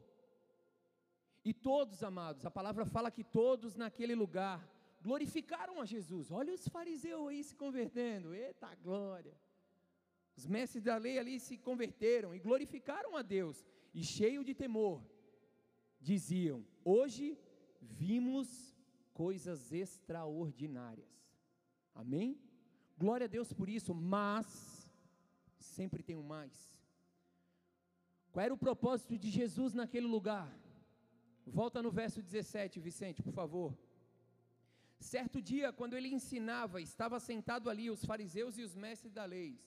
Speaker 1: E todos, amados, a palavra fala que todos naquele lugar glorificaram a Jesus. Olha os fariseus aí se convertendo, eita glória. Os mestres da lei ali se converteram e glorificaram a Deus, e cheio de temor, diziam: Hoje vimos coisas extraordinárias. Amém? Glória a Deus por isso, mas sempre tem um mais. Qual era o propósito de Jesus naquele lugar? Volta no verso 17, Vicente, por favor. Certo dia, quando ele ensinava, estava sentado ali os fariseus e os mestres da lei,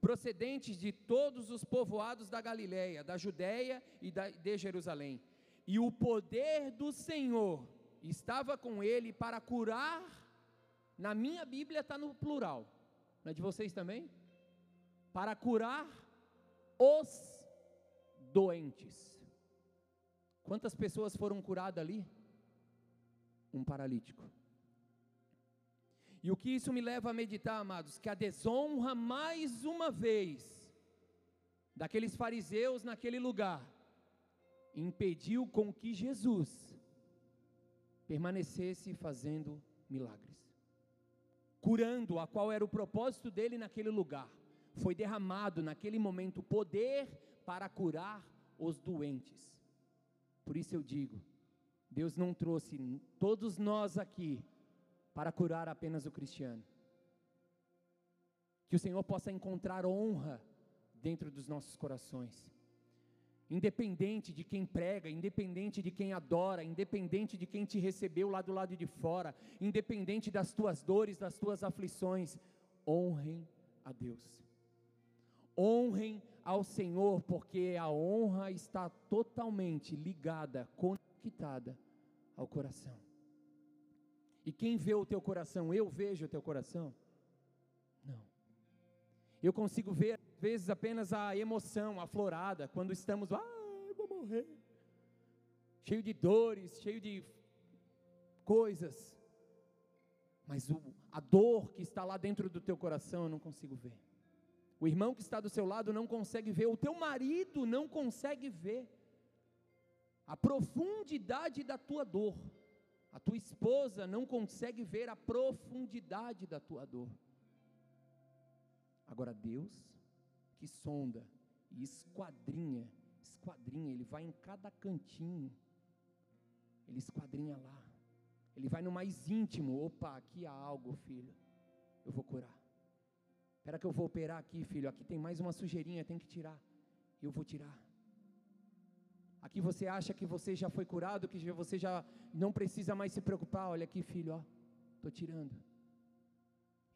Speaker 1: procedentes de todos os povoados da Galiléia, da Judéia e de Jerusalém. E o poder do Senhor estava com ele para curar. Na minha Bíblia está no plural. Na de vocês também? Para curar os doentes. Quantas pessoas foram curadas ali? Um paralítico. E o que isso me leva a meditar, amados? Que a desonra, mais uma vez, daqueles fariseus naquele lugar, impediu com que Jesus permanecesse fazendo milagres, curando, a qual era o propósito dele naquele lugar. Foi derramado naquele momento poder para curar os doentes. Por isso eu digo: Deus não trouxe todos nós aqui para curar apenas o cristiano. Que o Senhor possa encontrar honra dentro dos nossos corações. Independente de quem prega, independente de quem adora, independente de quem te recebeu lá do lado de fora, independente das tuas dores, das tuas aflições, honrem a Deus. Honrem ao Senhor, porque a honra está totalmente ligada, conectada ao coração. E quem vê o teu coração? Eu vejo o teu coração? Não. Eu consigo ver, às vezes, apenas a emoção aflorada, quando estamos, ah, eu vou morrer. Cheio de dores, cheio de coisas. Mas o, a dor que está lá dentro do teu coração eu não consigo ver. O irmão que está do seu lado não consegue ver, o teu marido não consegue ver a profundidade da tua dor. A tua esposa não consegue ver a profundidade da tua dor. Agora Deus, que sonda e esquadrinha, esquadrinha, ele vai em cada cantinho. Ele esquadrinha lá. Ele vai no mais íntimo. Opa, aqui há algo, filho. Eu vou curar. Espera que eu vou operar aqui, filho. Aqui tem mais uma sujeirinha, tem que tirar. Eu vou tirar. Aqui você acha que você já foi curado, que você já não precisa mais se preocupar. Olha aqui, filho, ó. Estou tirando.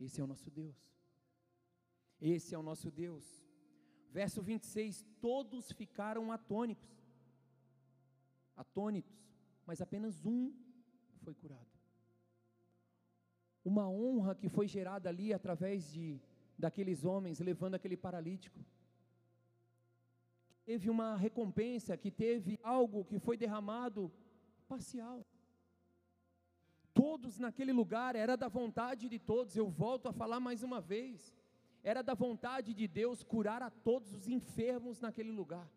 Speaker 1: Esse é o nosso Deus. Esse é o nosso Deus. Verso 26: Todos ficaram atônicos. Atônitos, mas apenas um foi curado. Uma honra que foi gerada ali através de daqueles homens levando aquele paralítico. Teve uma recompensa, que teve algo que foi derramado parcial. Todos naquele lugar, era da vontade de todos, eu volto a falar mais uma vez, era da vontade de Deus curar a todos os enfermos naquele lugar.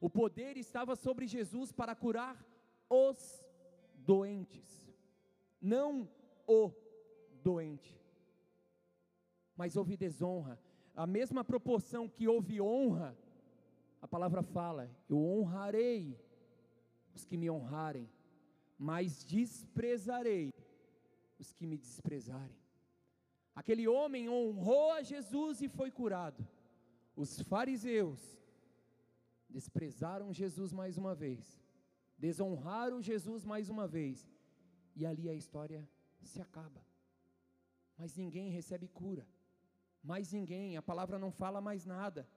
Speaker 1: O poder estava sobre Jesus para curar os doentes, não o doente mas houve desonra. A mesma proporção que houve honra, a palavra fala: Eu honrarei os que me honrarem, mas desprezarei os que me desprezarem. Aquele homem honrou a Jesus e foi curado. Os fariseus desprezaram Jesus mais uma vez, desonraram Jesus mais uma vez, e ali a história se acaba. Mas ninguém recebe cura mais ninguém, a palavra não fala mais nada.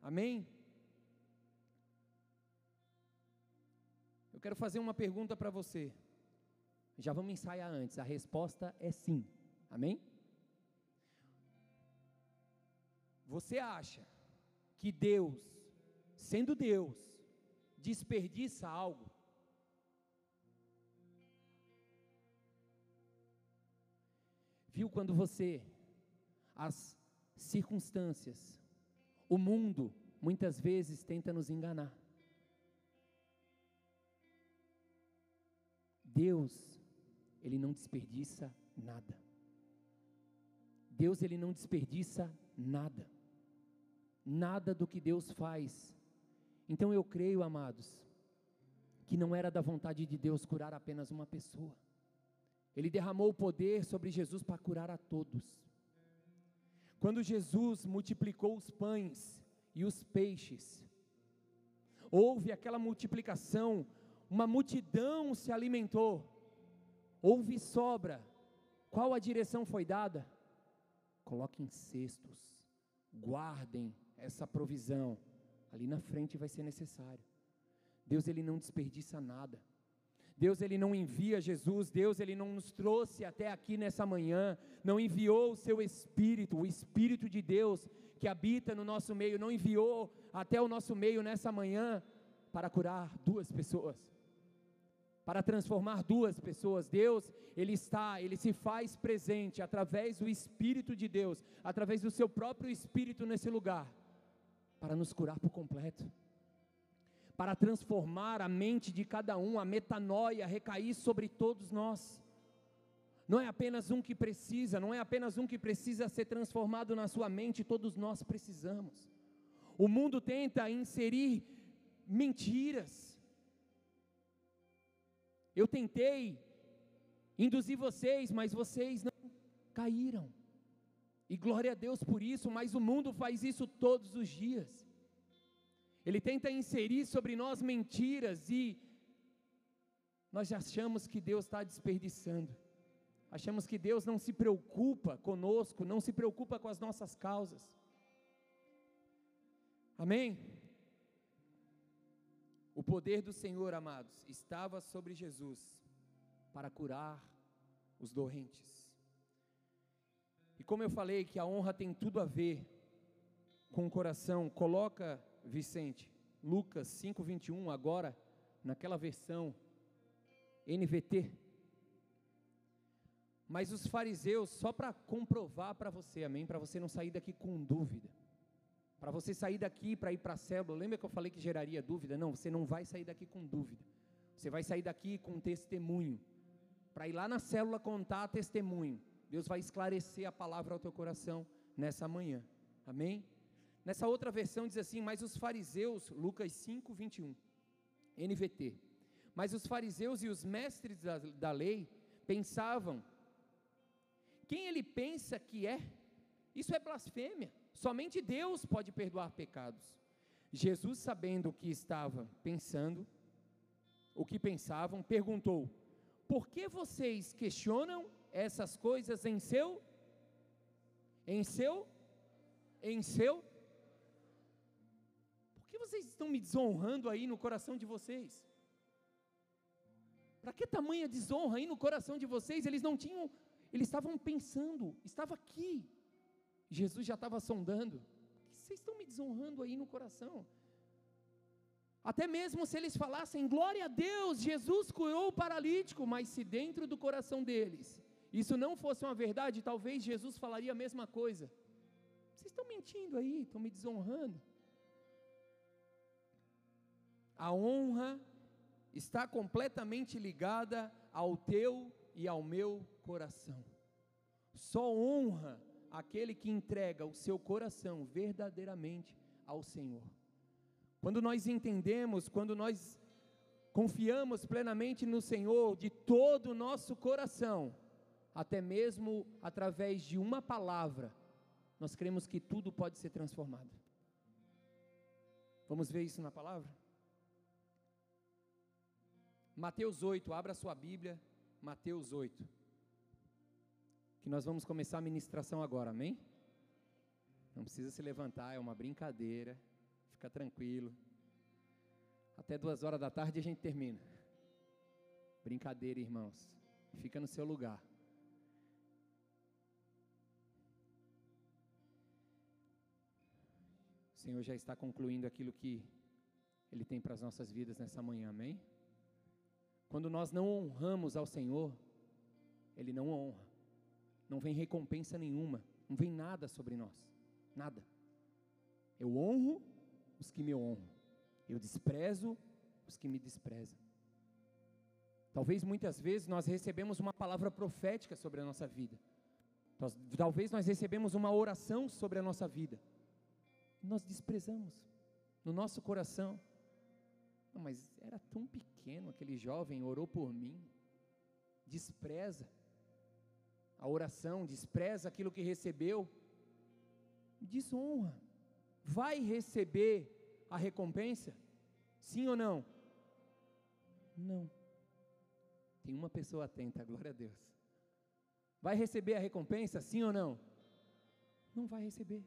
Speaker 1: Amém? Eu quero fazer uma pergunta para você. Já vamos ensaiar antes. A resposta é sim. Amém? Você acha que Deus, sendo Deus, desperdiça algo? Viu quando você as circunstâncias, o mundo muitas vezes tenta nos enganar. Deus, ele não desperdiça nada. Deus ele não desperdiça nada. Nada do que Deus faz. Então eu creio, amados, que não era da vontade de Deus curar apenas uma pessoa. Ele derramou o poder sobre Jesus para curar a todos. Quando Jesus multiplicou os pães e os peixes, houve aquela multiplicação, uma multidão se alimentou, houve sobra. Qual a direção foi dada? Coloquem cestos, guardem essa provisão. Ali na frente vai ser necessário. Deus ele não desperdiça nada. Deus ele não envia Jesus, Deus ele não nos trouxe até aqui nessa manhã, não enviou o seu espírito, o espírito de Deus que habita no nosso meio, não enviou até o nosso meio nessa manhã para curar duas pessoas. Para transformar duas pessoas, Deus, Ele está, Ele se faz presente através do Espírito de Deus, através do Seu próprio Espírito nesse lugar, para nos curar por completo para transformar a mente de cada um, a metanoia recair sobre todos nós. Não é apenas um que precisa, não é apenas um que precisa ser transformado na sua mente, todos nós precisamos. O mundo tenta inserir mentiras. Eu tentei induzir vocês, mas vocês não caíram. E glória a Deus por isso, mas o mundo faz isso todos os dias. Ele tenta inserir sobre nós mentiras e nós achamos que Deus está desperdiçando. Achamos que Deus não se preocupa conosco, não se preocupa com as nossas causas. Amém? O poder do Senhor, amados, estava sobre Jesus para curar os doentes. E como eu falei que a honra tem tudo a ver com o coração, coloca, Vicente, Lucas 5:21 agora naquela versão NVT. Mas os fariseus, só para comprovar para você, amém, para você não sair daqui com dúvida. Para você sair daqui para ir para a célula, lembra que eu falei que geraria dúvida? Não, você não vai sair daqui com dúvida. Você vai sair daqui com testemunho. Para ir lá na célula contar testemunho. Deus vai esclarecer a palavra ao teu coração nessa manhã. Amém? Nessa outra versão diz assim: Mas os fariseus, Lucas 5, 21, NVT. Mas os fariseus e os mestres da, da lei pensavam: quem ele pensa que é? Isso é blasfêmia. Somente Deus pode perdoar pecados. Jesus, sabendo o que estava pensando, o que pensavam, perguntou: Por que vocês questionam essas coisas em seu em seu em seu vocês estão me desonrando aí no coração de vocês? Para que tamanha desonra aí no coração de vocês? Eles não tinham, eles estavam pensando, estava aqui. Jesus já estava sondando. Vocês estão me desonrando aí no coração. Até mesmo se eles falassem, glória a Deus, Jesus curou o paralítico, mas se dentro do coração deles isso não fosse uma verdade, talvez Jesus falaria a mesma coisa. Vocês estão mentindo aí, estão me desonrando. A honra está completamente ligada ao teu e ao meu coração. Só honra aquele que entrega o seu coração verdadeiramente ao Senhor. Quando nós entendemos, quando nós confiamos plenamente no Senhor de todo o nosso coração, até mesmo através de uma palavra, nós cremos que tudo pode ser transformado. Vamos ver isso na palavra? Mateus 8, abra sua Bíblia, Mateus 8 que nós vamos começar a ministração agora, amém? Não precisa se levantar, é uma brincadeira, fica tranquilo. Até duas horas da tarde a gente termina. Brincadeira, irmãos. Fica no seu lugar. O Senhor já está concluindo aquilo que Ele tem para as nossas vidas nessa manhã, amém? Quando nós não honramos ao Senhor, Ele não honra não vem recompensa nenhuma, não vem nada sobre nós, nada. Eu honro os que me honram, eu desprezo os que me desprezam. Talvez muitas vezes nós recebemos uma palavra profética sobre a nossa vida, talvez nós recebemos uma oração sobre a nossa vida, nós desprezamos no nosso coração. Não, mas era tão pequeno aquele jovem, orou por mim, despreza a oração, despreza aquilo que recebeu, desonra. Vai receber a recompensa? Sim ou não? Não. Tem uma pessoa atenta, [laughs] glória a Deus. Vai receber a recompensa? Sim ou não? Não vai receber.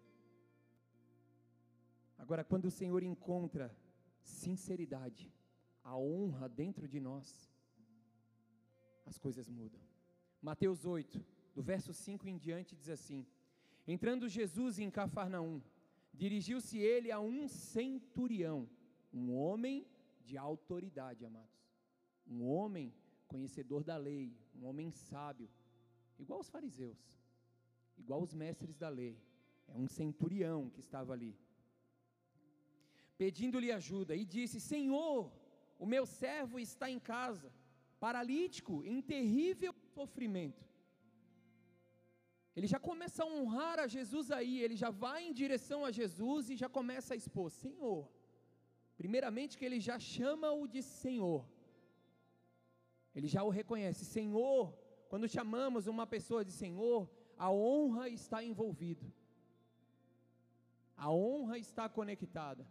Speaker 1: Agora, quando o Senhor encontra sinceridade, a honra dentro de nós, as coisas mudam. Mateus 8, do verso 5 em diante, diz assim: Entrando Jesus em Cafarnaum, dirigiu-se ele a um centurião, um homem de autoridade, amados. Um homem conhecedor da lei, um homem sábio, igual os fariseus, igual os mestres da lei. É um centurião que estava ali. Pedindo-lhe ajuda, e disse: Senhor, o meu servo está em casa, paralítico, em terrível sofrimento. Ele já começa a honrar a Jesus aí, ele já vai em direção a Jesus e já começa a expor: Senhor. Primeiramente, que ele já chama-o de Senhor. Ele já o reconhece: Senhor. Quando chamamos uma pessoa de Senhor, a honra está envolvida. A honra está conectada.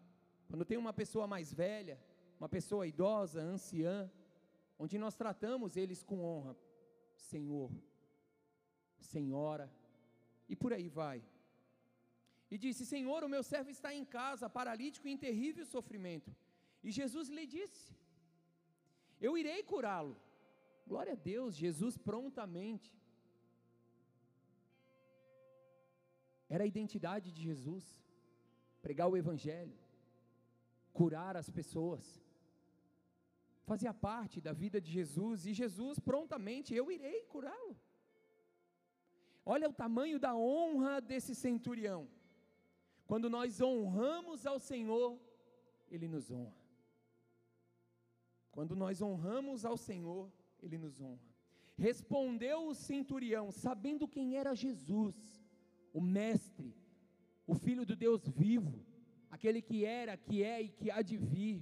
Speaker 1: Quando tem uma pessoa mais velha, uma pessoa idosa, anciã, onde nós tratamos eles com honra, Senhor, senhora, e por aí vai. e disse: Senhor, o meu servo está em casa, paralítico e em terrível sofrimento. E Jesus lhe disse: Eu irei curá-lo. Glória a Deus, Jesus prontamente. Era a identidade de Jesus, pregar o Evangelho, curar as pessoas, fazia parte da vida de Jesus, e Jesus prontamente, eu irei curá-lo. Olha o tamanho da honra desse centurião. Quando nós honramos ao Senhor, Ele nos honra. Quando nós honramos ao Senhor, Ele nos honra. Respondeu o centurião, sabendo quem era Jesus, o Mestre, o Filho do Deus vivo, aquele que era, que é e que há de vir,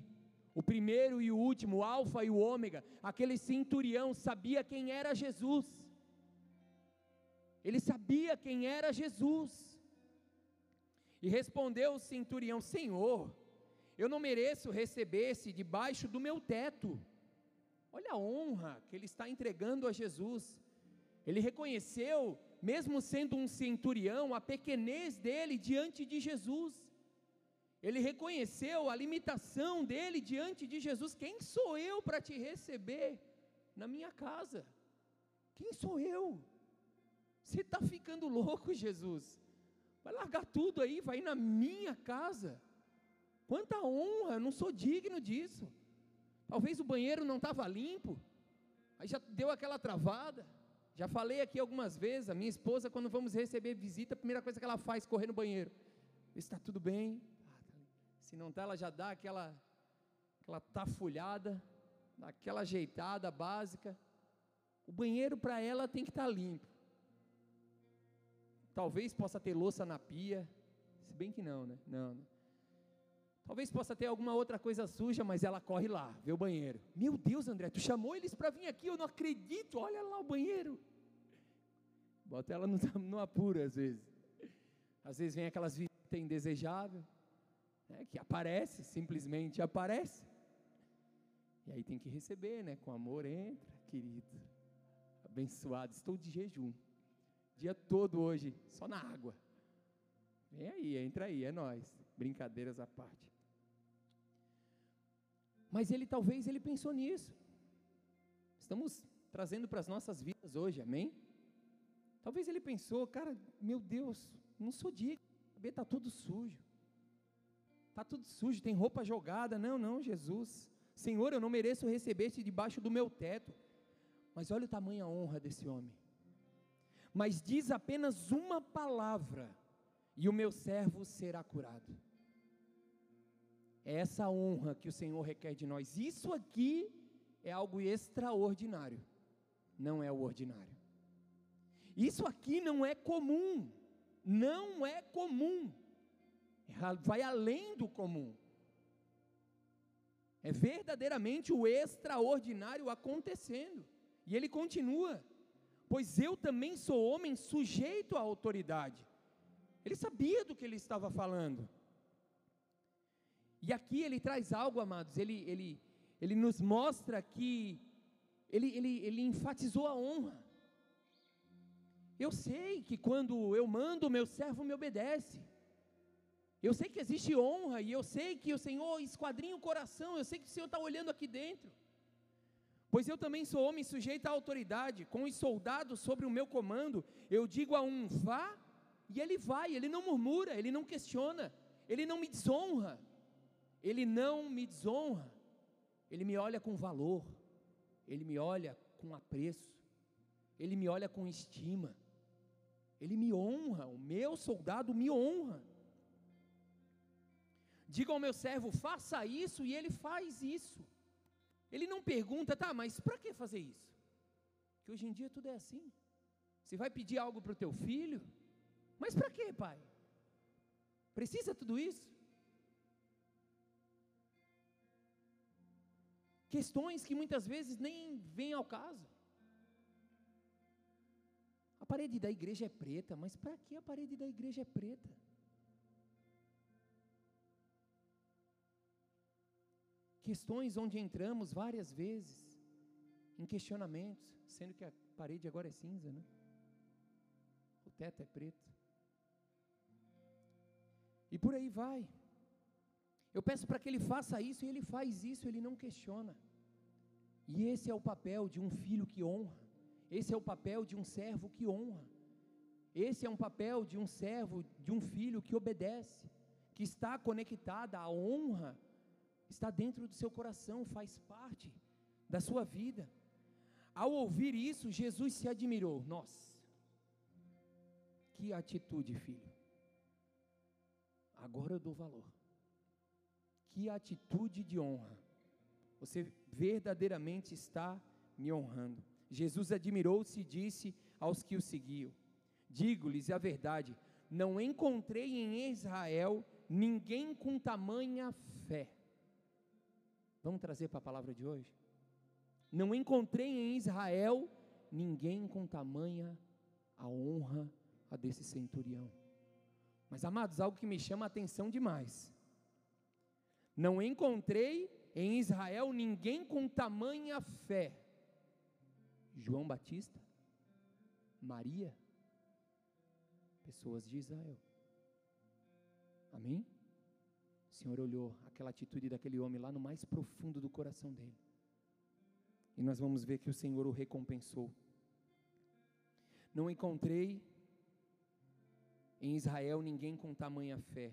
Speaker 1: o primeiro e o último, o Alfa e o Ômega, aquele centurião sabia quem era Jesus. Ele sabia quem era Jesus. E respondeu o centurião: Senhor, eu não mereço receber-se debaixo do meu teto. Olha a honra que ele está entregando a Jesus. Ele reconheceu, mesmo sendo um centurião, a pequenez dele diante de Jesus. Ele reconheceu a limitação dele diante de Jesus. Quem sou eu para te receber na minha casa? Quem sou eu? Você está ficando louco, Jesus. Vai largar tudo aí, vai ir na minha casa. Quanta honra, eu não sou digno disso. Talvez o banheiro não estava limpo, aí já deu aquela travada. Já falei aqui algumas vezes, a minha esposa, quando vamos receber visita, a primeira coisa que ela faz, correr no banheiro. Está tudo bem. Se não está, ela já dá aquela, aquela tafulhada, aquela ajeitada básica. O banheiro para ela tem que estar tá limpo. Talvez possa ter louça na pia, se bem que não, né? Não. Talvez possa ter alguma outra coisa suja, mas ela corre lá, vê o banheiro. Meu Deus, André, tu chamou eles para vir aqui, eu não acredito, olha lá o banheiro. Bota ela no, [laughs] no apuro às vezes. Às vezes vem aquelas visitas indesejáveis, né, que aparece, simplesmente aparece. E aí tem que receber, né? Com amor, entra, querido. Abençoado, estou de jejum. Dia todo hoje, só na água. Vem aí, entra aí, é nós. Brincadeiras à parte. Mas ele talvez ele pensou nisso. Estamos trazendo para as nossas vidas hoje, amém? Talvez ele pensou, cara, meu Deus, não sou digno, está tudo sujo. Está tudo sujo, tem roupa jogada. Não, não, Jesus. Senhor, eu não mereço receber-te debaixo do meu teto. Mas olha o tamanho a honra desse homem mas diz apenas uma palavra, e o meu servo será curado. É essa honra que o Senhor requer de nós. Isso aqui é algo extraordinário, não é o ordinário. Isso aqui não é comum, não é comum, vai além do comum. É verdadeiramente o extraordinário acontecendo. E ele continua: pois eu também sou homem sujeito à autoridade. Ele sabia do que ele estava falando. E aqui ele traz algo, amados, ele, ele, ele nos mostra que ele, ele, ele enfatizou a honra. Eu sei que quando eu mando, meu servo me obedece. Eu sei que existe honra, e eu sei que o Senhor esquadrinha o coração, eu sei que o Senhor está olhando aqui dentro. Pois eu também sou homem sujeito à autoridade, com os soldados sobre o meu comando, eu digo a um vá, e ele vai, ele não murmura, ele não questiona, ele não me desonra, ele não me desonra, ele me olha com valor, ele me olha com apreço, ele me olha com estima, ele me honra, o meu soldado me honra. Diga ao meu servo, faça isso, e ele faz isso. Ele não pergunta, tá, mas para que fazer isso? Que hoje em dia tudo é assim. Você vai pedir algo para o teu filho, mas para que, pai? Precisa tudo isso? Questões que muitas vezes nem vêm ao caso. A parede da igreja é preta, mas para que a parede da igreja é preta? Questões onde entramos várias vezes em questionamentos, sendo que a parede agora é cinza, né? O teto é preto. E por aí vai. Eu peço para que ele faça isso e ele faz isso, ele não questiona. E esse é o papel de um filho que honra. Esse é o papel de um servo que honra. Esse é um papel de um servo, de um filho que obedece, que está conectada à honra, está dentro do seu coração, faz parte da sua vida. Ao ouvir isso, Jesus se admirou. Nossa, que atitude, filho. Agora eu dou valor. Que atitude de honra. Você verdadeiramente está me honrando. Jesus admirou-se e disse aos que o seguiam: Digo-lhes a verdade, não encontrei em Israel ninguém com tamanha fé. Vamos trazer para a palavra de hoje? Não encontrei em Israel ninguém com tamanha a honra a desse centurião. Mas, amados, algo que me chama a atenção demais. Não encontrei em Israel ninguém com tamanha fé. João Batista, Maria, pessoas de Israel. Amém? Senhor olhou aquela atitude daquele homem lá no mais profundo do coração dele. E nós vamos ver que o Senhor o recompensou. Não encontrei em Israel ninguém com tamanha fé.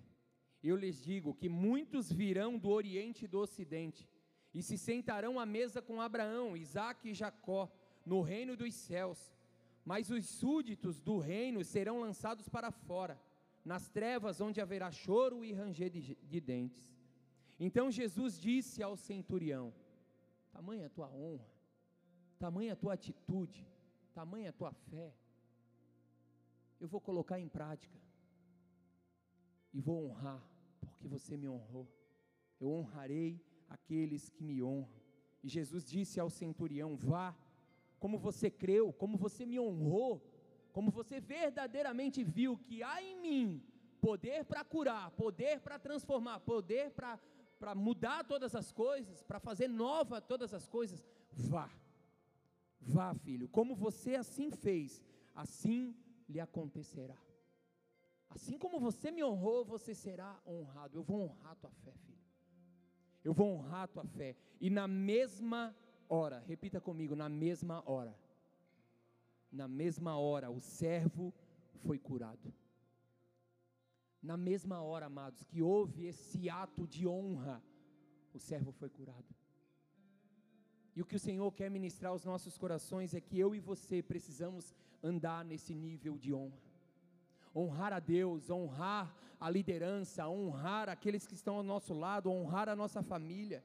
Speaker 1: Eu lhes digo que muitos virão do Oriente e do Ocidente e se sentarão à mesa com Abraão, Isaque e Jacó no reino dos céus. Mas os súditos do reino serão lançados para fora, nas trevas onde haverá choro e ranger de, de dentes. Então Jesus disse ao centurião: Tamanha a tua honra, tamanha a tua atitude, tamanha a tua fé, eu vou colocar em prática e vou honrar, porque você me honrou. Eu honrarei aqueles que me honram. E Jesus disse ao centurião: Vá, como você creu, como você me honrou, como você verdadeiramente viu que há em mim poder para curar, poder para transformar, poder para mudar todas as coisas, para fazer nova todas as coisas, vá. Vá, filho, como você assim fez, assim lhe acontecerá. Assim como você me honrou, você será honrado. Eu vou honrar tua fé, filho. Eu vou honrar tua fé. E na mesma hora, repita comigo, na mesma hora. Na mesma hora, o servo foi curado. Na mesma hora, amados, que houve esse ato de honra, o servo foi curado. E o que o Senhor quer ministrar aos nossos corações é que eu e você precisamos andar nesse nível de honra honrar a Deus, honrar a liderança, honrar aqueles que estão ao nosso lado, honrar a nossa família.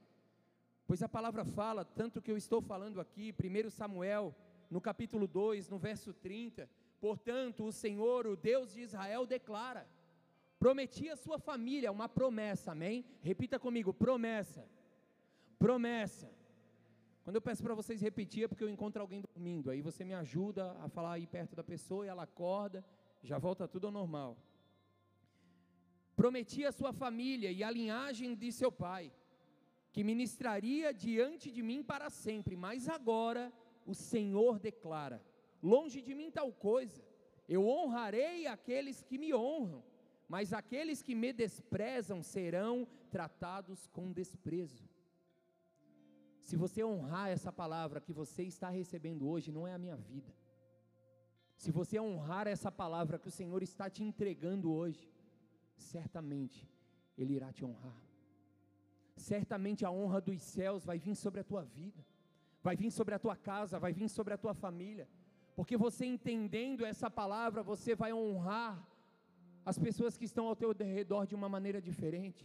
Speaker 1: Pois a palavra fala, tanto que eu estou falando aqui, 1 Samuel, no capítulo 2, no verso 30, portanto, o Senhor, o Deus de Israel, declara: prometi a sua família uma promessa, amém? Repita comigo: promessa, promessa. Quando eu peço para vocês repetir é porque eu encontro alguém dormindo, aí você me ajuda a falar aí perto da pessoa e ela acorda já volta tudo ao normal. Prometi a sua família e a linhagem de seu pai, que ministraria diante de mim para sempre, mas agora o Senhor declara: longe de mim tal coisa, eu honrarei aqueles que me honram, mas aqueles que me desprezam serão tratados com desprezo. Se você honrar essa palavra que você está recebendo hoje, não é a minha vida se você honrar essa palavra que o Senhor está te entregando hoje, certamente Ele irá te honrar. Certamente a honra dos céus vai vir sobre a tua vida, vai vir sobre a tua casa, vai vir sobre a tua família, porque você entendendo essa palavra, você vai honrar as pessoas que estão ao teu redor de uma maneira diferente.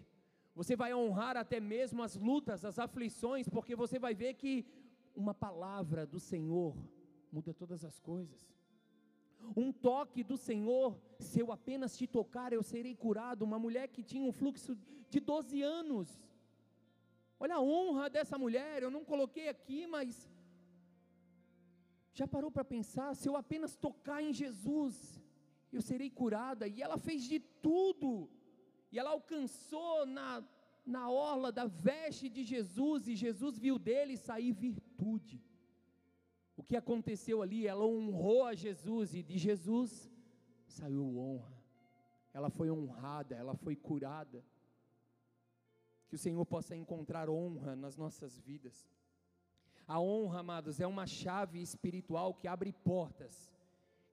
Speaker 1: Você vai honrar até mesmo as lutas, as aflições, porque você vai ver que uma palavra do Senhor muda todas as coisas um toque do Senhor, se eu apenas te tocar, eu serei curado. Uma mulher que tinha um fluxo de 12 anos. Olha a honra dessa mulher, eu não coloquei aqui, mas já parou para pensar? Se eu apenas tocar em Jesus, eu serei curada. E ela fez de tudo, e ela alcançou na, na orla da veste de Jesus, e Jesus viu dele sair virtude. O que aconteceu ali? Ela honrou a Jesus e de Jesus saiu honra. ela foi honrada, ela foi curada. Que o Senhor possa encontrar honra nas nossas vidas. A honra, amados, é uma chave espiritual que abre portas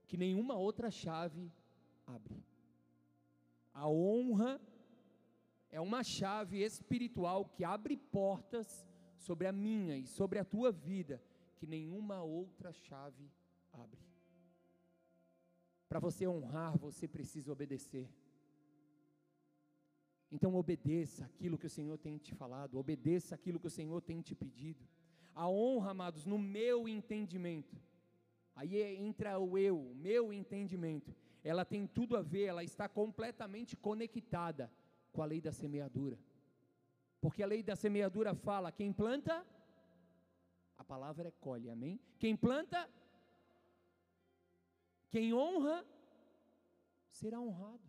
Speaker 1: que nenhuma outra chave abre. A honra é uma chave espiritual que abre portas sobre a minha e sobre a tua vida que nenhuma outra chave abre. Para você honrar, você precisa obedecer. Então obedeça aquilo que o Senhor tem te falado, obedeça aquilo que o Senhor tem te pedido. A honra, amados, no meu entendimento, aí é, entra o eu, o meu entendimento, ela tem tudo a ver, ela está completamente conectada com a lei da semeadura. Porque a lei da semeadura fala: quem planta, a palavra é colhe, amém? Quem planta, quem honra, será honrado.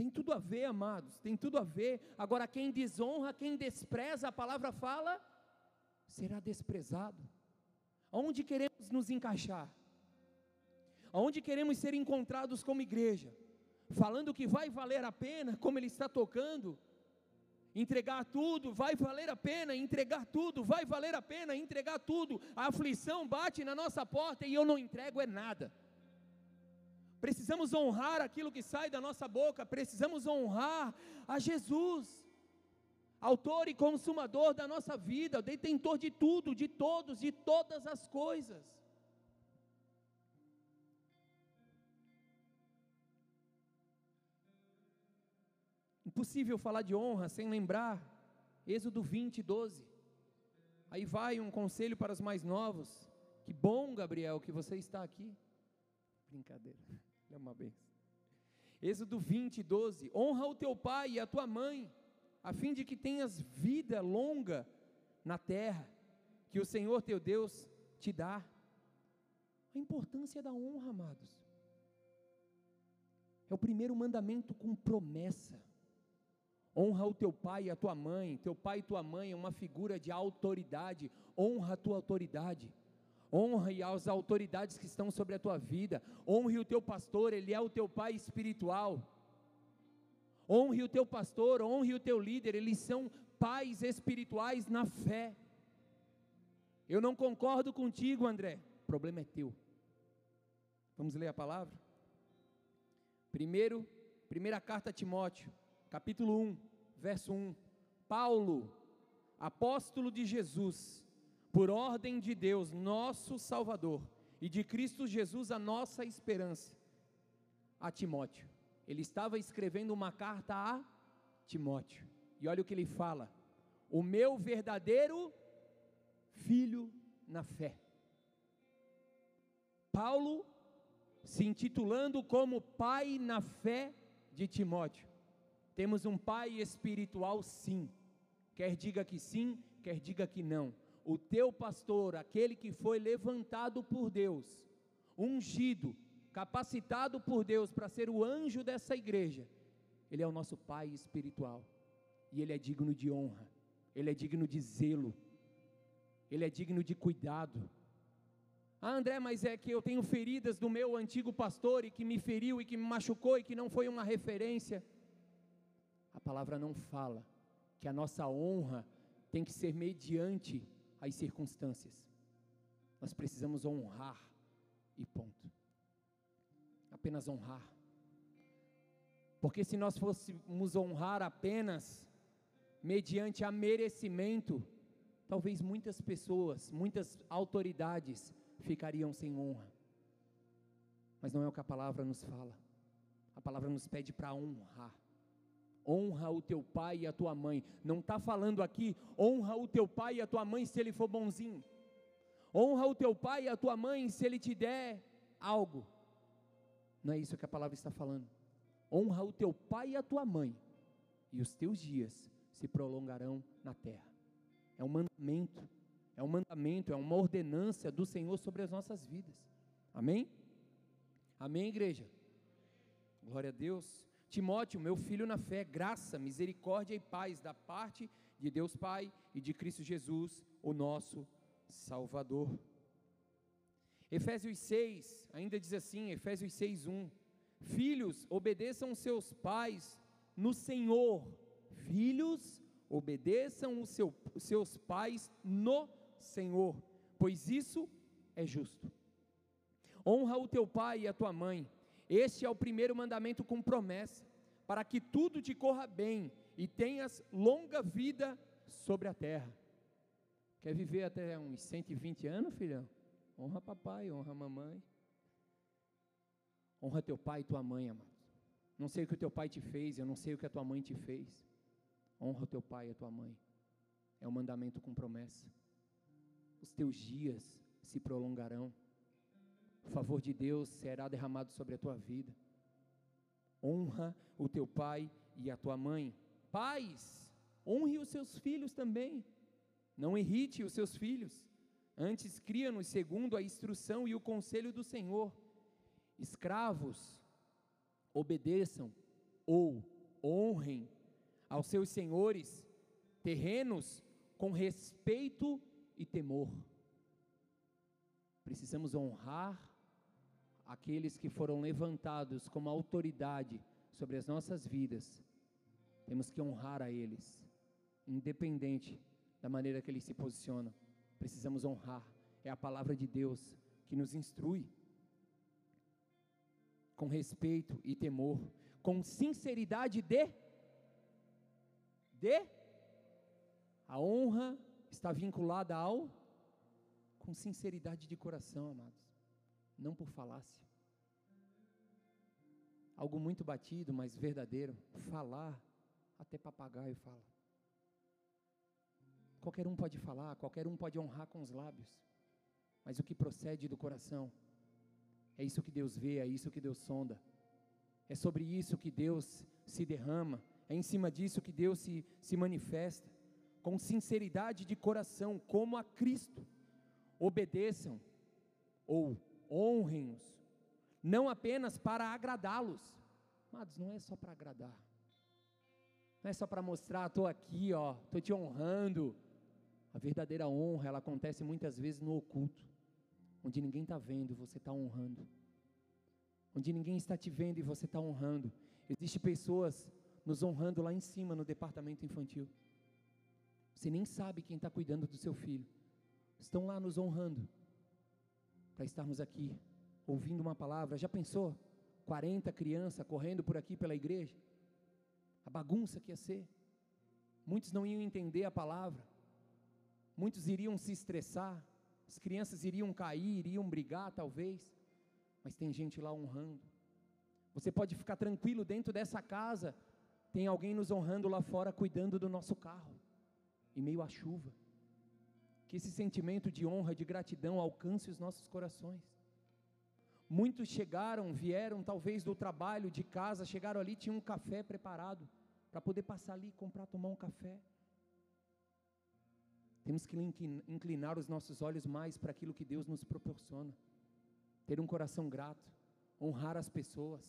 Speaker 1: Tem tudo a ver, amados, tem tudo a ver. Agora, quem desonra, quem despreza, a palavra fala, será desprezado. Aonde queremos nos encaixar? Aonde queremos ser encontrados como igreja? Falando que vai valer a pena, como ele está tocando, entregar tudo, vai valer a pena, entregar tudo, vai valer a pena, entregar tudo. A aflição bate na nossa porta e eu não entrego é nada. Precisamos honrar aquilo que sai da nossa boca, precisamos honrar a Jesus, autor e consumador da nossa vida, detentor de tudo, de todos, de todas as coisas. Impossível falar de honra sem lembrar Êxodo 20, 12. Aí vai um conselho para os mais novos. Que bom, Gabriel, que você está aqui. Brincadeira. É uma benção. Êxodo 20, 12: Honra o teu pai e a tua mãe, a fim de que tenhas vida longa na terra, que o Senhor teu Deus te dá. A importância da honra, amados. É o primeiro mandamento com promessa. Honra o teu pai e a tua mãe. Teu pai e tua mãe é uma figura de autoridade. Honra a tua autoridade honre as autoridades que estão sobre a tua vida, honre o teu pastor, ele é o teu pai espiritual. Honre o teu pastor, honre o teu líder, eles são pais espirituais na fé. Eu não concordo contigo, André. O problema é teu. Vamos ler a palavra? Primeiro, primeira carta a Timóteo, capítulo 1, verso 1. Paulo, apóstolo de Jesus, por ordem de Deus, nosso Salvador, e de Cristo Jesus, a nossa esperança, a Timóteo. Ele estava escrevendo uma carta a Timóteo, e olha o que ele fala: o meu verdadeiro filho na fé. Paulo se intitulando como pai na fé de Timóteo. Temos um pai espiritual, sim. Quer diga que sim, quer diga que não o teu pastor, aquele que foi levantado por Deus, ungido, capacitado por Deus para ser o anjo dessa igreja, ele é o nosso pai espiritual, e ele é digno de honra, ele é digno de zelo, ele é digno de cuidado. Ah, André, mas é que eu tenho feridas do meu antigo pastor e que me feriu e que me machucou e que não foi uma referência. A palavra não fala que a nossa honra tem que ser mediante as circunstâncias. Nós precisamos honrar e ponto. Apenas honrar. Porque se nós fôssemos honrar apenas mediante a merecimento, talvez muitas pessoas, muitas autoridades ficariam sem honra. Mas não é o que a palavra nos fala. A palavra nos pede para honrar honra o teu pai e a tua mãe. Não está falando aqui, honra o teu pai e a tua mãe se ele for bonzinho. Honra o teu pai e a tua mãe se ele te der algo. Não é isso que a palavra está falando. Honra o teu pai e a tua mãe, e os teus dias se prolongarão na terra. É um mandamento, é um mandamento, é uma ordenança do Senhor sobre as nossas vidas. Amém? Amém, igreja? Glória a Deus. Timóteo, meu filho na fé, graça, misericórdia e paz da parte de Deus Pai e de Cristo Jesus, o nosso Salvador. Efésios 6, ainda diz assim, Efésios 6, 1. Filhos, obedeçam seus pais no Senhor. Filhos, obedeçam os seu, seus pais no Senhor, pois isso é justo. Honra o teu pai e a tua mãe. Este é o primeiro mandamento com promessa, para que tudo te corra bem e tenhas longa vida sobre a terra. Quer viver até uns 120 anos, filhão? Honra papai, honra mamãe. Honra teu pai e tua mãe, amado. Não sei o que o teu pai te fez, eu não sei o que a tua mãe te fez. Honra teu pai e a tua mãe. É um mandamento com promessa. Os teus dias se prolongarão. O favor de Deus será derramado sobre a tua vida. Honra o teu pai e a tua mãe. Pais, honre os seus filhos também. Não irrite os seus filhos. Antes, cria-nos segundo a instrução e o conselho do Senhor. Escravos, obedeçam ou honrem aos seus senhores terrenos com respeito e temor. Precisamos honrar aqueles que foram levantados como autoridade sobre as nossas vidas. Temos que honrar a eles, independente da maneira que eles se posicionam. Precisamos honrar. É a palavra de Deus que nos instrui com respeito e temor, com sinceridade de de a honra está vinculada ao com sinceridade de coração, amados, não por falácia. Algo muito batido, mas verdadeiro. Falar, até papagaio fala. Qualquer um pode falar, qualquer um pode honrar com os lábios, mas o que procede do coração é isso que Deus vê, é isso que Deus sonda. É sobre isso que Deus se derrama. É em cima disso que Deus se, se manifesta. Com sinceridade de coração, como a Cristo. Obedeçam ou honrem-os. Não apenas para agradá-los. Amados, não é só para agradar. Não é só para mostrar, estou aqui, ó, estou te honrando. A verdadeira honra, ela acontece muitas vezes no oculto onde ninguém está vendo, você está honrando. Onde ninguém está te vendo e você está honrando. Existem pessoas nos honrando lá em cima no departamento infantil. Você nem sabe quem está cuidando do seu filho. Estão lá nos honrando para estarmos aqui ouvindo uma palavra. Já pensou? 40 crianças correndo por aqui pela igreja? A bagunça que ia ser. Muitos não iam entender a palavra. Muitos iriam se estressar. As crianças iriam cair, iriam brigar, talvez, mas tem gente lá honrando. Você pode ficar tranquilo dentro dessa casa, tem alguém nos honrando lá fora, cuidando do nosso carro, em meio à chuva. Que esse sentimento de honra, de gratidão alcance os nossos corações. Muitos chegaram, vieram talvez do trabalho, de casa, chegaram ali, tinham um café preparado para poder passar ali, comprar, tomar um café. Temos que inclinar os nossos olhos mais para aquilo que Deus nos proporciona. Ter um coração grato, honrar as pessoas,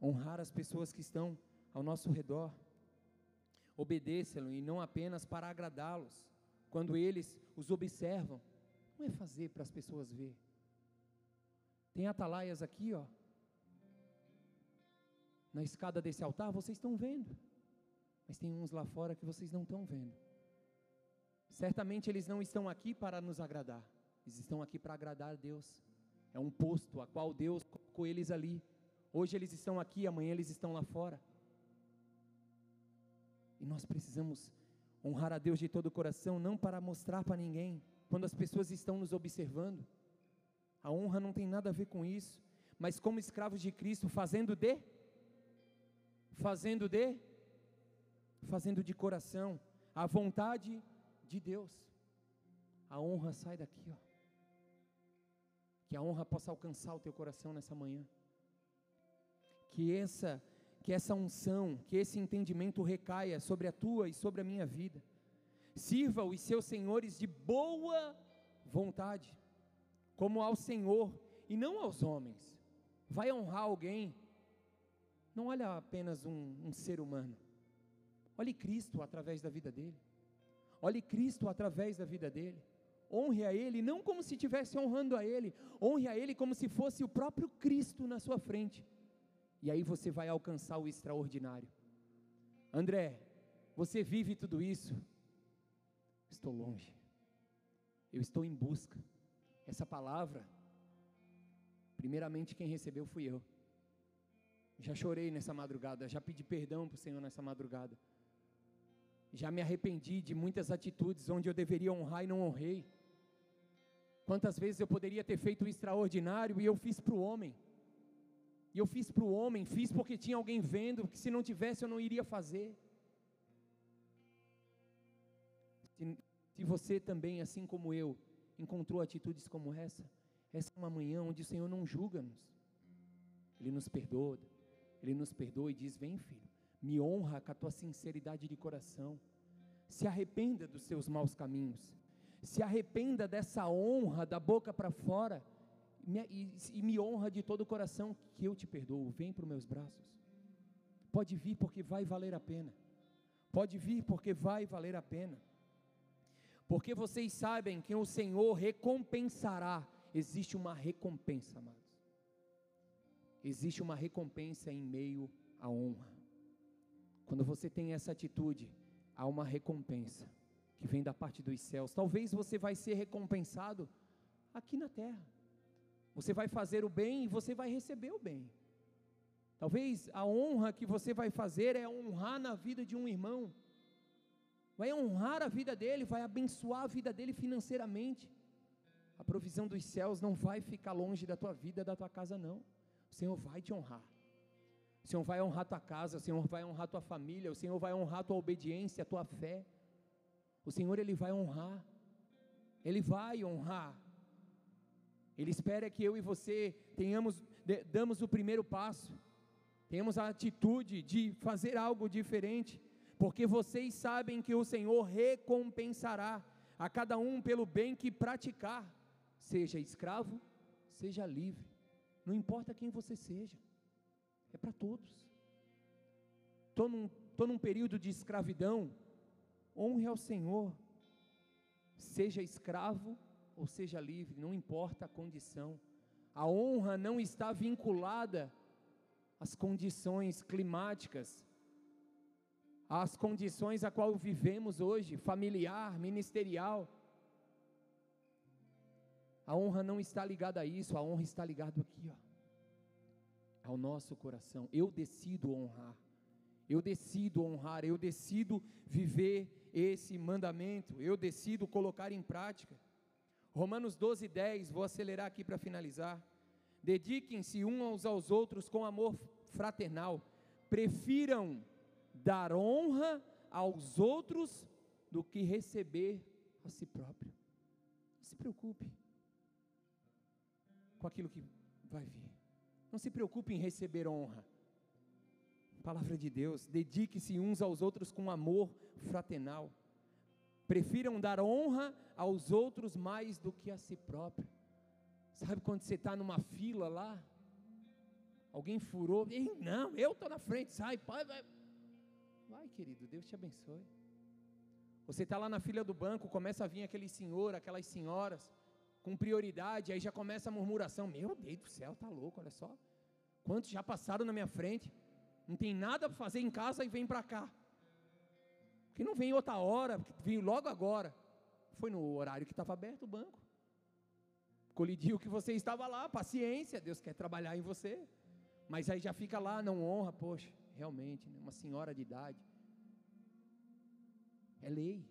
Speaker 1: honrar as pessoas que estão ao nosso redor. Obedeçam e não apenas para agradá-los. Quando eles os observam, não é fazer para as pessoas ver. Tem atalaias aqui, ó. Na escada desse altar, vocês estão vendo. Mas tem uns lá fora que vocês não estão vendo. Certamente eles não estão aqui para nos agradar, eles estão aqui para agradar a Deus. É um posto a qual Deus colocou eles ali. Hoje eles estão aqui, amanhã eles estão lá fora. E nós precisamos honrar a Deus de todo o coração, não para mostrar para ninguém, quando as pessoas estão nos observando. A honra não tem nada a ver com isso, mas como escravos de Cristo, fazendo de, fazendo de, fazendo de coração, a vontade de Deus. A honra sai daqui, ó. Que a honra possa alcançar o teu coração nessa manhã. Que essa que essa unção, que esse entendimento recaia sobre a tua e sobre a minha vida. Sirva os seus senhores de boa vontade, como ao Senhor e não aos homens. Vai honrar alguém, não olha apenas um, um ser humano, olhe Cristo através da vida dele. Olhe Cristo através da vida dele. Honre a Ele não como se estivesse honrando a Ele, honre a Ele como se fosse o próprio Cristo na sua frente. E aí você vai alcançar o extraordinário. André, você vive tudo isso? Estou longe. Eu estou em busca. Essa palavra, primeiramente quem recebeu fui eu. Já chorei nessa madrugada, já pedi perdão para o Senhor nessa madrugada. Já me arrependi de muitas atitudes onde eu deveria honrar e não honrei. Quantas vezes eu poderia ter feito o extraordinário e eu fiz para o homem. E eu fiz para o homem, fiz porque tinha alguém vendo, que se não tivesse eu não iria fazer. Se, se você também, assim como eu, encontrou atitudes como essa, essa é uma manhã onde o Senhor não julga-nos. Ele nos perdoa, Ele nos perdoa e diz: Vem, filho, me honra com a tua sinceridade de coração. Se arrependa dos seus maus caminhos. Se arrependa dessa honra da boca para fora e, e me honra de todo o coração que eu te perdoo. Vem para os meus braços. Pode vir porque vai valer a pena. Pode vir porque vai valer a pena. Porque vocês sabem que o Senhor recompensará. Existe uma recompensa, amados. Existe uma recompensa em meio à honra. Quando você tem essa atitude, há uma recompensa que vem da parte dos céus. Talvez você vai ser recompensado aqui na terra. Você vai fazer o bem e você vai receber o bem. Talvez a honra que você vai fazer é honrar na vida de um irmão. Vai honrar a vida dele, vai abençoar a vida dele financeiramente. A provisão dos céus não vai ficar longe da tua vida, da tua casa, não. O Senhor vai te honrar. O Senhor vai honrar tua casa, o Senhor vai honrar tua família, o Senhor vai honrar tua obediência, a tua fé. O Senhor ele vai honrar. Ele vai honrar. Ele espera que eu e você tenhamos, damos o primeiro passo, tenhamos a atitude de fazer algo diferente, porque vocês sabem que o Senhor recompensará a cada um pelo bem que praticar, seja escravo, seja livre, não importa quem você seja, é para todos. Estou num, tô num período de escravidão, honre ao Senhor, seja escravo ou seja livre, não importa a condição. A honra não está vinculada às condições climáticas, às condições a qual vivemos hoje, familiar, ministerial. A honra não está ligada a isso, a honra está ligada aqui, ó, ao nosso coração. Eu decido honrar. Eu decido honrar, eu decido viver esse mandamento, eu decido colocar em prática. Romanos 12, 10, vou acelerar aqui para finalizar. Dediquem-se uns aos outros com amor fraternal. Prefiram dar honra aos outros do que receber a si próprio. Não se preocupe com aquilo que vai vir. Não se preocupe em receber honra. Palavra de Deus, dedique-se uns aos outros com amor fraternal. Prefiram dar honra aos outros mais do que a si próprio. Sabe quando você está numa fila lá? Alguém furou, Ei, não, eu estou na frente, sai, pai, vai. Vai, querido, Deus te abençoe. Você está lá na fila do banco, começa a vir aquele senhor, aquelas senhoras, com prioridade, aí já começa a murmuração: Meu Deus do céu, tá louco, olha só. Quantos já passaram na minha frente? Não tem nada para fazer em casa e vem para cá que não vem outra hora, veio logo agora. Foi no horário que estava aberto o banco. Colidiu que você estava lá, paciência, Deus quer trabalhar em você. Mas aí já fica lá, não honra, poxa, realmente, né, uma senhora de idade. É lei,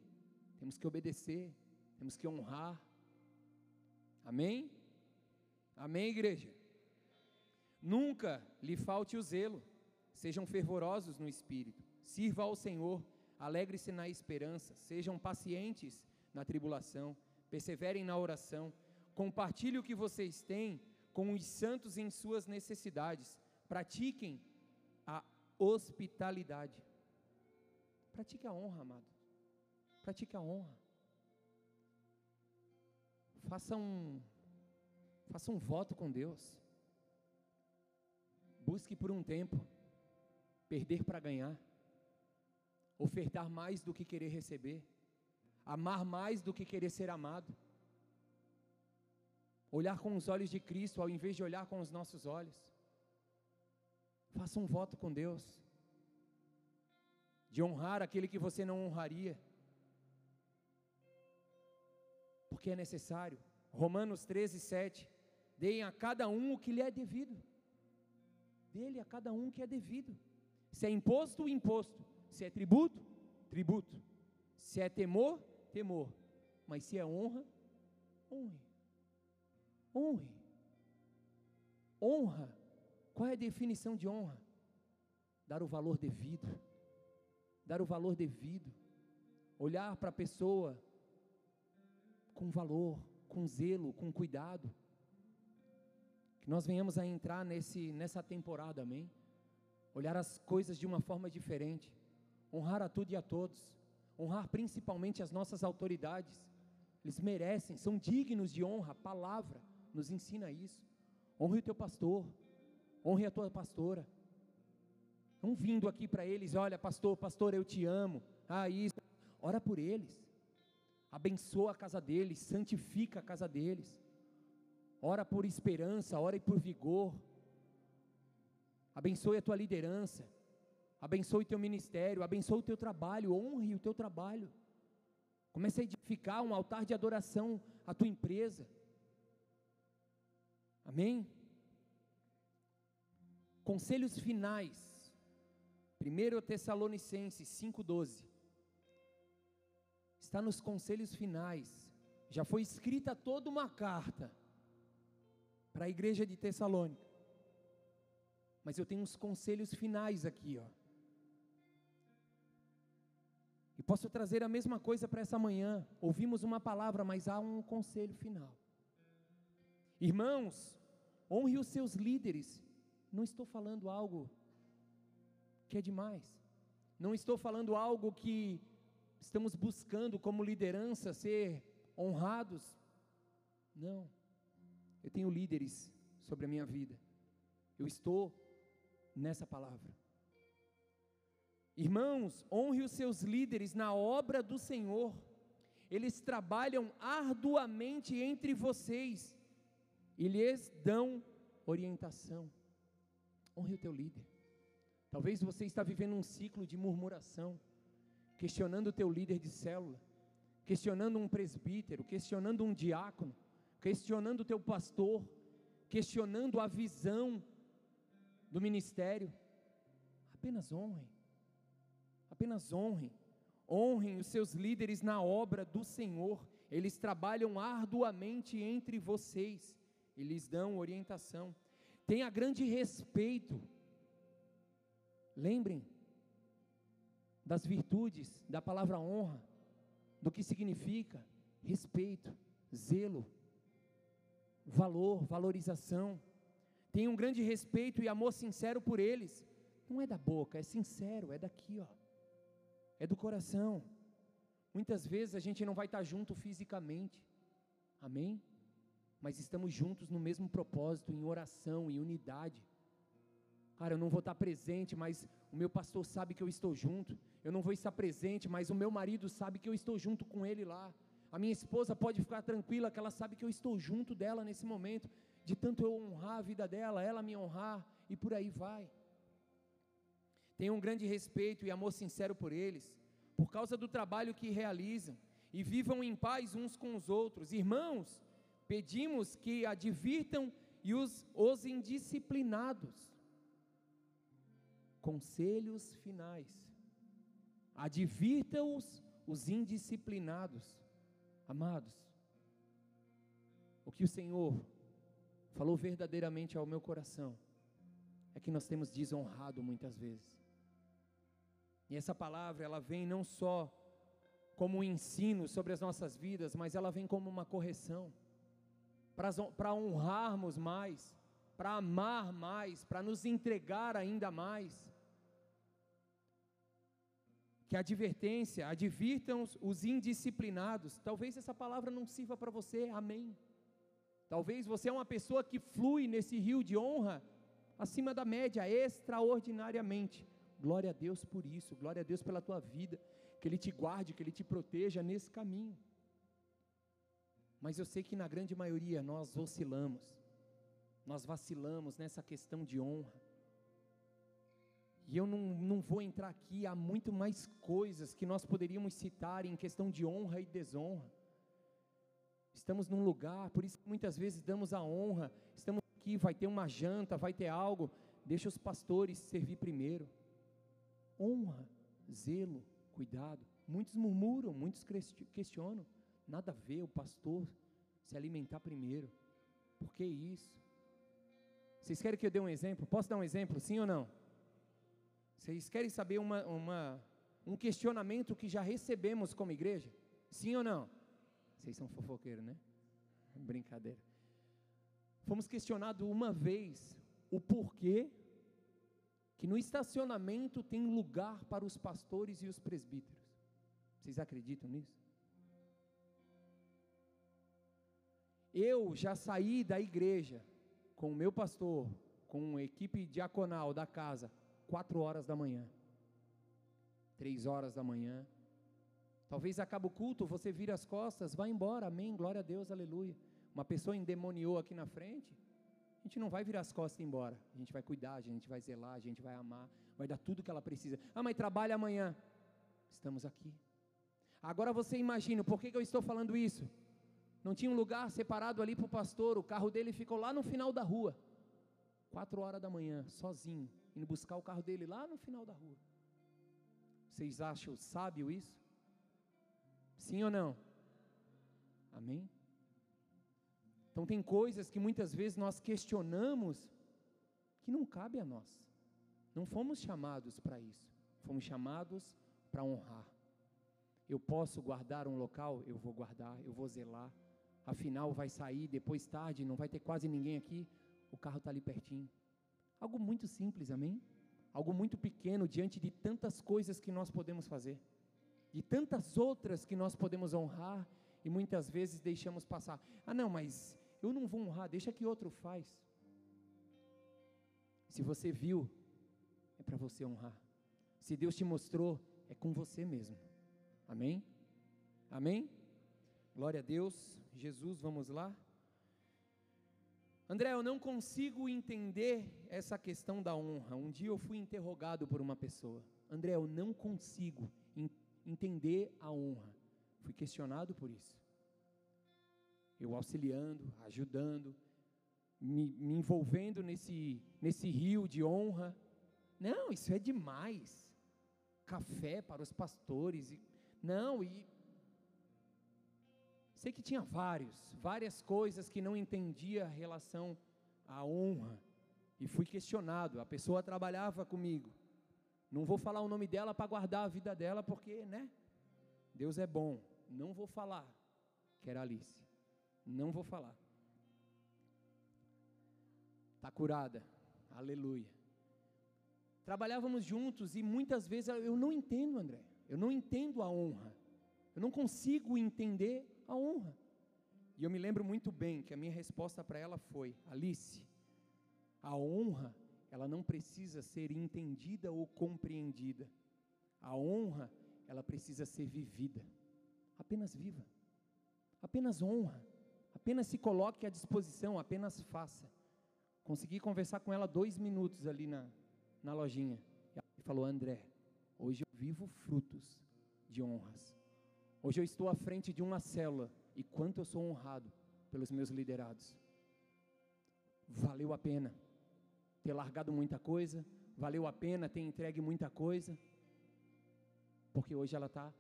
Speaker 1: temos que obedecer, temos que honrar. Amém? Amém, igreja? Nunca lhe falte o zelo, sejam fervorosos no espírito, sirva ao Senhor alegre-se na esperança, sejam pacientes na tribulação, perseverem na oração, compartilhe o que vocês têm com os santos em suas necessidades, pratiquem a hospitalidade. Pratique a honra, amado. Pratique a honra. Faça um, faça um voto com Deus. Busque por um tempo, perder para ganhar ofertar mais do que querer receber, amar mais do que querer ser amado, olhar com os olhos de Cristo ao invés de olhar com os nossos olhos. Faça um voto com Deus, de honrar aquele que você não honraria, porque é necessário. Romanos 13, 7. Deem a cada um o que lhe é devido. Dele a cada um o que é devido. Se é imposto, imposto. Se é tributo, tributo. Se é temor, temor. Mas se é honra, honre. Honre. Honra. Qual é a definição de honra? Dar o valor devido. Dar o valor devido. Olhar para a pessoa com valor, com zelo, com cuidado. Que nós venhamos a entrar nesse, nessa temporada, amém? Olhar as coisas de uma forma diferente. Honrar a tudo e a todos. Honrar principalmente as nossas autoridades. Eles merecem, são dignos de honra. A palavra nos ensina isso. Honre o teu pastor. Honre a tua pastora. Não vindo aqui para eles, olha, pastor, pastor, eu te amo. Ah, isso. Ora por eles. Abençoa a casa deles, santifica a casa deles. Ora por esperança, ora por vigor. Abençoe a tua liderança. Abençoe o teu ministério, abençoe o teu trabalho, honre o teu trabalho. Comece a edificar um altar de adoração à tua empresa. Amém? Conselhos finais. 1 Tessalonicenses 5,12. Está nos conselhos finais. Já foi escrita toda uma carta para a igreja de Tessalônica. Mas eu tenho uns conselhos finais aqui, ó. Posso trazer a mesma coisa para essa manhã. Ouvimos uma palavra, mas há um conselho final. Irmãos, honre os seus líderes. Não estou falando algo que é demais. Não estou falando algo que estamos buscando como liderança ser honrados. Não. Eu tenho líderes sobre a minha vida. Eu estou nessa palavra. Irmãos, honre os seus líderes na obra do Senhor. Eles trabalham arduamente entre vocês e lhes dão orientação. Honre o teu líder. Talvez você está vivendo um ciclo de murmuração, questionando o teu líder de célula, questionando um presbítero, questionando um diácono, questionando o teu pastor, questionando a visão do ministério. Apenas honrem. Apenas honrem. Honrem os seus líderes na obra do Senhor. Eles trabalham arduamente entre vocês e lhes dão orientação. Tenha grande respeito. Lembrem das virtudes da palavra honra, do que significa respeito, zelo, valor, valorização. Tenha um grande respeito e amor sincero por eles. Não é da boca, é sincero, é daqui, ó. É do coração. Muitas vezes a gente não vai estar junto fisicamente. Amém? mas estamos juntos no mesmo propósito, em oração, em unidade. Cara, eu não vou estar presente, mas o meu pastor sabe que eu estou junto. Eu não vou estar presente, mas o meu marido sabe que eu estou junto com ele lá. A minha esposa pode ficar tranquila que ela sabe que eu estou junto dela nesse momento, de tanto eu honrar a vida dela, ela me honrar e por aí vai. Tenho um grande respeito e amor sincero por eles, por causa do trabalho que realizam, e vivam em paz uns com os outros. Irmãos, pedimos que advirtam e os, os indisciplinados. Conselhos finais. Advirta-os os indisciplinados. Amados, o que o Senhor falou verdadeiramente ao meu coração é que nós temos desonrado muitas vezes. E essa palavra, ela vem não só como um ensino sobre as nossas vidas, mas ela vem como uma correção para honrarmos mais, para amar mais, para nos entregar ainda mais. Que advertência, advirtam os indisciplinados. Talvez essa palavra não sirva para você, amém. Talvez você é uma pessoa que flui nesse rio de honra acima da média, extraordinariamente. Glória a Deus por isso, glória a Deus pela tua vida, que Ele te guarde, que Ele te proteja nesse caminho. Mas eu sei que na grande maioria nós oscilamos, nós vacilamos nessa questão de honra. E eu não, não vou entrar aqui, há muito mais coisas que nós poderíamos citar em questão de honra e desonra. Estamos num lugar, por isso muitas vezes damos a honra, estamos aqui, vai ter uma janta, vai ter algo, deixa os pastores servir primeiro. Honra, zelo, cuidado. Muitos murmuram, muitos questionam. Nada a ver o pastor se alimentar primeiro. Por que isso? Vocês querem que eu dê um exemplo? Posso dar um exemplo, sim ou não? Vocês querem saber uma, uma, um questionamento que já recebemos como igreja? Sim ou não? Vocês são fofoqueiros, né? Brincadeira. Fomos questionados uma vez o porquê que no estacionamento tem lugar para os pastores e os presbíteros. Vocês acreditam nisso? Eu já saí da igreja com o meu pastor, com a equipe diaconal da casa, quatro horas da manhã, três horas da manhã. Talvez acabe o culto, você vira as costas, vai embora, amém, glória a Deus, aleluia. Uma pessoa endemoniou aqui na frente, a gente não vai virar as costas e ir embora. A gente vai cuidar, a gente vai zelar, a gente vai amar, vai dar tudo que ela precisa. Ah, mas trabalha amanhã. Estamos aqui. Agora você imagina, por que, que eu estou falando isso? Não tinha um lugar separado ali para o pastor, o carro dele ficou lá no final da rua. Quatro horas da manhã, sozinho indo buscar o carro dele lá no final da rua. Vocês acham sábio isso? Sim ou não? Amém? Então tem coisas que muitas vezes nós questionamos que não cabe a nós. Não fomos chamados para isso. Fomos chamados para honrar. Eu posso guardar um local, eu vou guardar, eu vou zelar. Afinal vai sair depois tarde, não vai ter quase ninguém aqui. O carro está ali pertinho. Algo muito simples, amém? Algo muito pequeno diante de tantas coisas que nós podemos fazer, de tantas outras que nós podemos honrar e muitas vezes deixamos passar. Ah, não, mas eu não vou honrar, deixa que outro faz. Se você viu, é para você honrar. Se Deus te mostrou, é com você mesmo. Amém? Amém? Glória a Deus. Jesus, vamos lá. André, eu não consigo entender essa questão da honra. Um dia eu fui interrogado por uma pessoa. André, eu não consigo entender a honra. Fui questionado por isso. Eu auxiliando, ajudando, me, me envolvendo nesse, nesse rio de honra. Não, isso é demais. Café para os pastores. E, não, e Sei que tinha vários, várias coisas que não entendia a relação à honra. E fui questionado. A pessoa trabalhava comigo. Não vou falar o nome dela para guardar a vida dela, porque, né? Deus é bom. Não vou falar. Que era Alice. Não vou falar. Está curada. Aleluia. Trabalhávamos juntos e muitas vezes eu não entendo, André. Eu não entendo a honra. Eu não consigo entender a honra. E eu me lembro muito bem que a minha resposta para ela foi: Alice, a honra, ela não precisa ser entendida ou compreendida. A honra, ela precisa ser vivida. Apenas viva. Apenas honra. Apenas se coloque à disposição, apenas faça. Consegui conversar com ela dois minutos ali na, na lojinha. E falou: André, hoje eu vivo frutos de honras. Hoje eu estou à frente de uma célula e quanto eu sou honrado pelos meus liderados. Valeu a pena ter largado muita coisa, valeu a pena ter entregue muita coisa, porque hoje ela está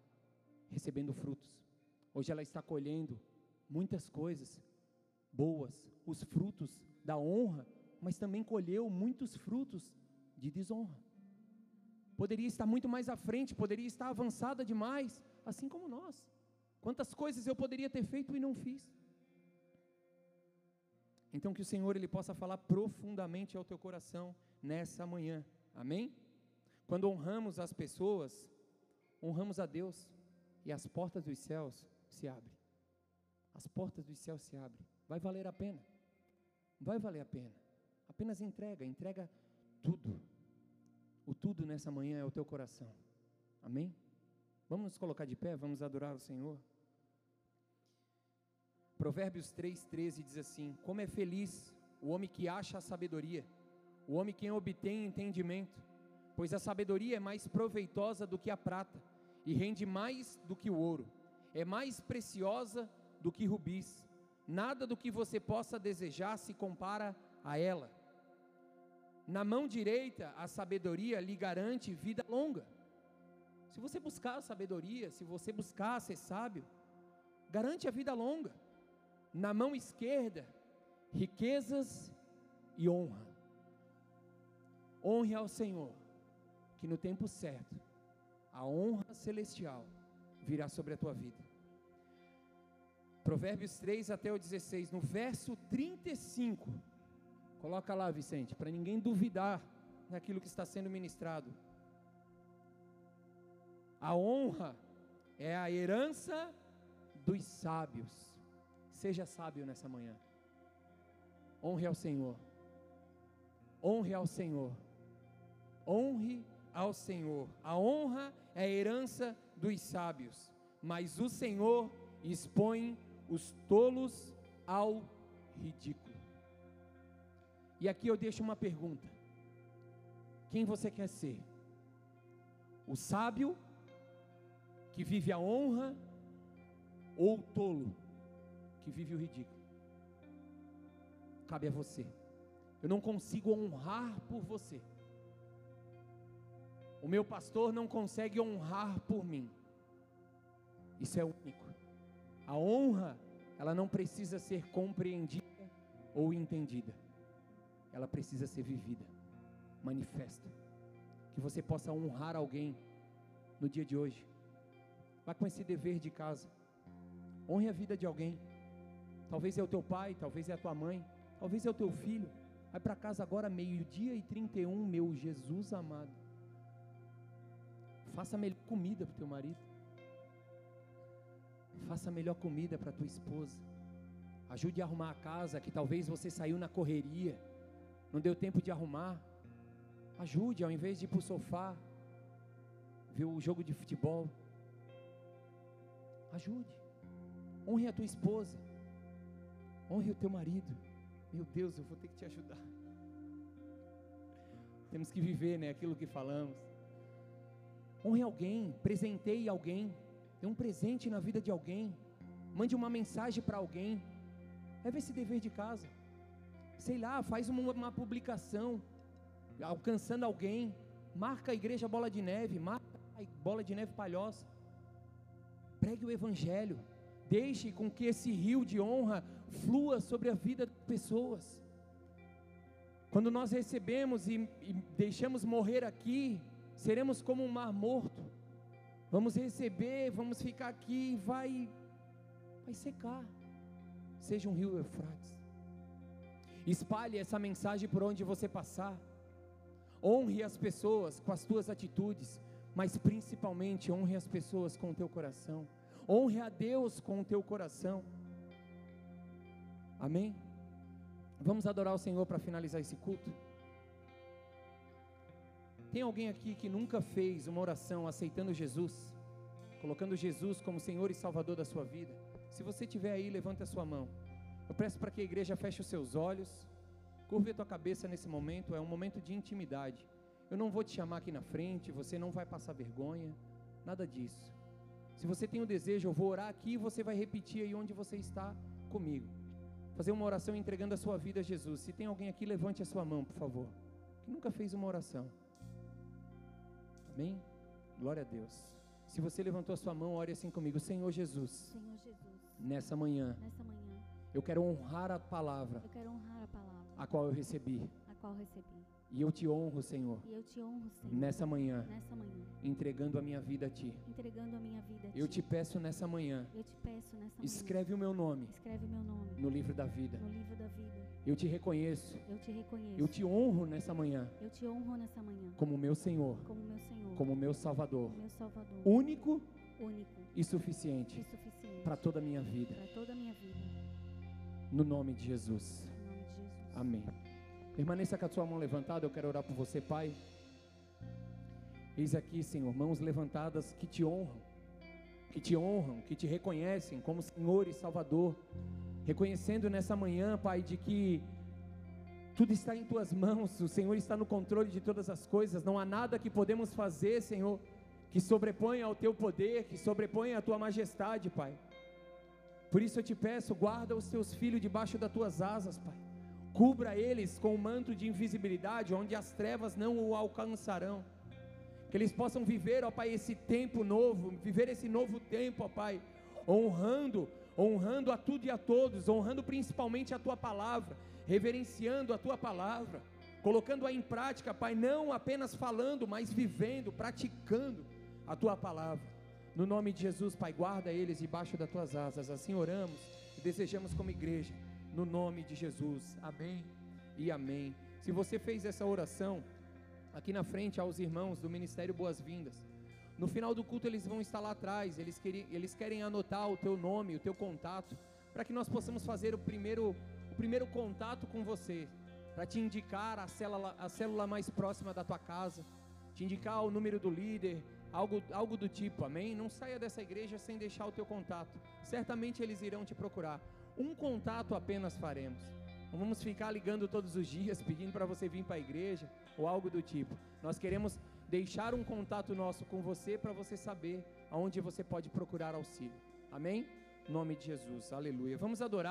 Speaker 1: recebendo frutos, hoje ela está colhendo muitas coisas boas, os frutos da honra, mas também colheu muitos frutos de desonra. Poderia estar muito mais à frente, poderia estar avançada demais, assim como nós. Quantas coisas eu poderia ter feito e não fiz. Então que o Senhor ele possa falar profundamente ao teu coração nessa manhã. Amém? Quando honramos as pessoas, honramos a Deus e as portas dos céus se abrem. As portas dos céus se abrem. Vai valer a pena. Vai valer a pena. Apenas entrega, entrega tudo. O tudo nessa manhã é o teu coração. Amém? Vamos nos colocar de pé, vamos adorar o Senhor. Provérbios 3,13 diz assim: Como é feliz o homem que acha a sabedoria, o homem que obtém entendimento, pois a sabedoria é mais proveitosa do que a prata, e rende mais do que o ouro, é mais preciosa do que rubis, nada do que você possa desejar se compara a ela. Na mão direita, a sabedoria lhe garante vida longa. Se você buscar a sabedoria, se você buscar ser sábio, garante a vida longa. Na mão esquerda, riquezas e honra. Honre ao Senhor, que no tempo certo, a honra celestial virá sobre a tua vida. Provérbios 3 até o 16, no verso 35. Coloca lá, Vicente, para ninguém duvidar daquilo que está sendo ministrado. A honra é a herança dos sábios. Seja sábio nessa manhã. Honre ao Senhor. Honre ao Senhor. Honre ao Senhor. A honra é a herança dos sábios, mas o Senhor expõe os tolos ao ridículo. E aqui eu deixo uma pergunta: quem você quer ser? O sábio que vive a honra ou o tolo que vive o ridículo? Cabe a você. Eu não consigo honrar por você. O meu pastor não consegue honrar por mim. Isso é único. A honra, ela não precisa ser compreendida ou entendida. Ela precisa ser vivida, manifesta. Que você possa honrar alguém no dia de hoje. Vá com esse dever de casa. Honre a vida de alguém. Talvez é o teu pai, talvez é a tua mãe, talvez é o teu filho. Vai para casa agora, meio-dia e 31, meu Jesus amado. Faça melhor comida para o teu marido. Faça melhor comida para tua esposa. Ajude a arrumar a casa, que talvez você saiu na correria, não deu tempo de arrumar. Ajude, ao invés de ir para o sofá, ver o jogo de futebol. Ajude. Honre a tua esposa. Honre o teu marido. Meu Deus, eu vou ter que te ajudar. Temos que viver, né, aquilo que falamos. Honre alguém, presenteie alguém, dê um presente na vida de alguém, mande uma mensagem para alguém. Leve esse dever de casa. Sei lá, faz uma, uma publicação alcançando alguém, marca a igreja Bola de Neve, marca a Bola de Neve Palhoça. Pregue o evangelho. Deixe com que esse rio de honra flua sobre a vida das pessoas. Quando nós recebemos e, e deixamos morrer aqui, seremos como um mar morto. Vamos receber, vamos ficar aqui vai, vai secar. Seja um rio Eufrates. Espalhe essa mensagem por onde você passar. Honre as pessoas com as tuas atitudes, mas principalmente honre as pessoas com o teu coração. Honre a Deus com o teu coração. Amém? Vamos adorar o Senhor para finalizar esse culto? Tem alguém aqui que nunca fez uma oração aceitando Jesus, colocando Jesus como Senhor e Salvador da sua vida? Se você tiver aí, levante a sua mão. Eu peço para que a igreja feche os seus olhos, curve a tua cabeça nesse momento, é um momento de intimidade. Eu não vou te chamar aqui na frente, você não vai passar vergonha, nada disso. Se você tem o um desejo, eu vou orar aqui e você vai repetir aí onde você está comigo. Fazer uma oração entregando a sua vida a Jesus. Se tem alguém aqui, levante a sua mão, por favor. Que nunca fez uma oração. Amém? Glória a Deus. Se você levantou a sua mão, ore assim comigo. Senhor Jesus.
Speaker 2: Senhor Jesus.
Speaker 1: Nessa manhã.
Speaker 2: Nessa manhã.
Speaker 1: Eu quero honrar a palavra.
Speaker 2: Eu quero honrar a palavra.
Speaker 1: A qual eu recebi.
Speaker 2: A qual recebi.
Speaker 1: E eu te honro, Senhor.
Speaker 2: E eu te honro, Senhor.
Speaker 1: Nessa manhã.
Speaker 2: Nessa manhã.
Speaker 1: Entregando a minha vida a ti.
Speaker 2: Entregando a minha vida a ti.
Speaker 1: Eu te peço nessa manhã.
Speaker 2: Eu te peço nessa manhã.
Speaker 1: Escreve o meu nome.
Speaker 2: Escreve o meu nome.
Speaker 1: No livro da vida.
Speaker 2: No livro da vida.
Speaker 1: Eu te reconheço.
Speaker 2: Eu te reconheço.
Speaker 1: Eu te honro nessa manhã.
Speaker 2: Eu te honro nessa manhã.
Speaker 1: Como meu Senhor.
Speaker 2: Como meu Senhor.
Speaker 1: Como meu Salvador.
Speaker 2: Meu Salvador.
Speaker 1: Único.
Speaker 2: Único.
Speaker 1: E suficiente.
Speaker 2: E suficiente.
Speaker 1: Para toda a minha vida.
Speaker 2: Para toda a minha vida.
Speaker 1: No nome de Jesus.
Speaker 2: No nome de Jesus.
Speaker 1: Amém. Permaneça com a sua mão levantada, eu quero orar por você, Pai. Eis aqui, Senhor, mãos levantadas que te honram, que te honram, que te reconhecem como Senhor e Salvador reconhecendo nessa manhã, Pai, de que tudo está em tuas mãos, o Senhor está no controle de todas as coisas, não há nada que podemos fazer, Senhor, que sobreponha ao teu poder, que sobreponha à tua majestade, Pai. Por isso eu te peço, guarda os teus filhos debaixo das tuas asas, Pai. Cubra eles com o manto de invisibilidade, onde as trevas não o alcançarão. Que eles possam viver, ó Pai, esse tempo novo, viver esse novo tempo, ó Pai, honrando, honrando a tudo e a todos, honrando principalmente a tua palavra, reverenciando a tua palavra, colocando-a em prática, Pai, não apenas falando, mas vivendo, praticando a tua palavra. No nome de Jesus, Pai, guarda eles debaixo das tuas asas. Assim oramos e desejamos como igreja, no nome de Jesus. Amém e amém. Se você fez essa oração, aqui na frente aos irmãos do Ministério Boas-Vindas, no final do culto eles vão estar lá atrás, eles querem, eles querem anotar o teu nome, o teu contato, para que nós possamos fazer o primeiro, o primeiro contato com você, para te indicar a célula, a célula mais próxima da tua casa, te indicar o número do líder, algo, algo do tipo, amém? Não saia dessa igreja sem deixar o teu contato, certamente eles irão te procurar. Um contato apenas faremos. Não vamos ficar ligando todos os dias [laughs] pedindo para você vir para a igreja ou algo do tipo. Nós queremos deixar um contato nosso com você para você saber aonde você pode procurar auxílio. Amém? Em nome de Jesus. Aleluia. Vamos adorar.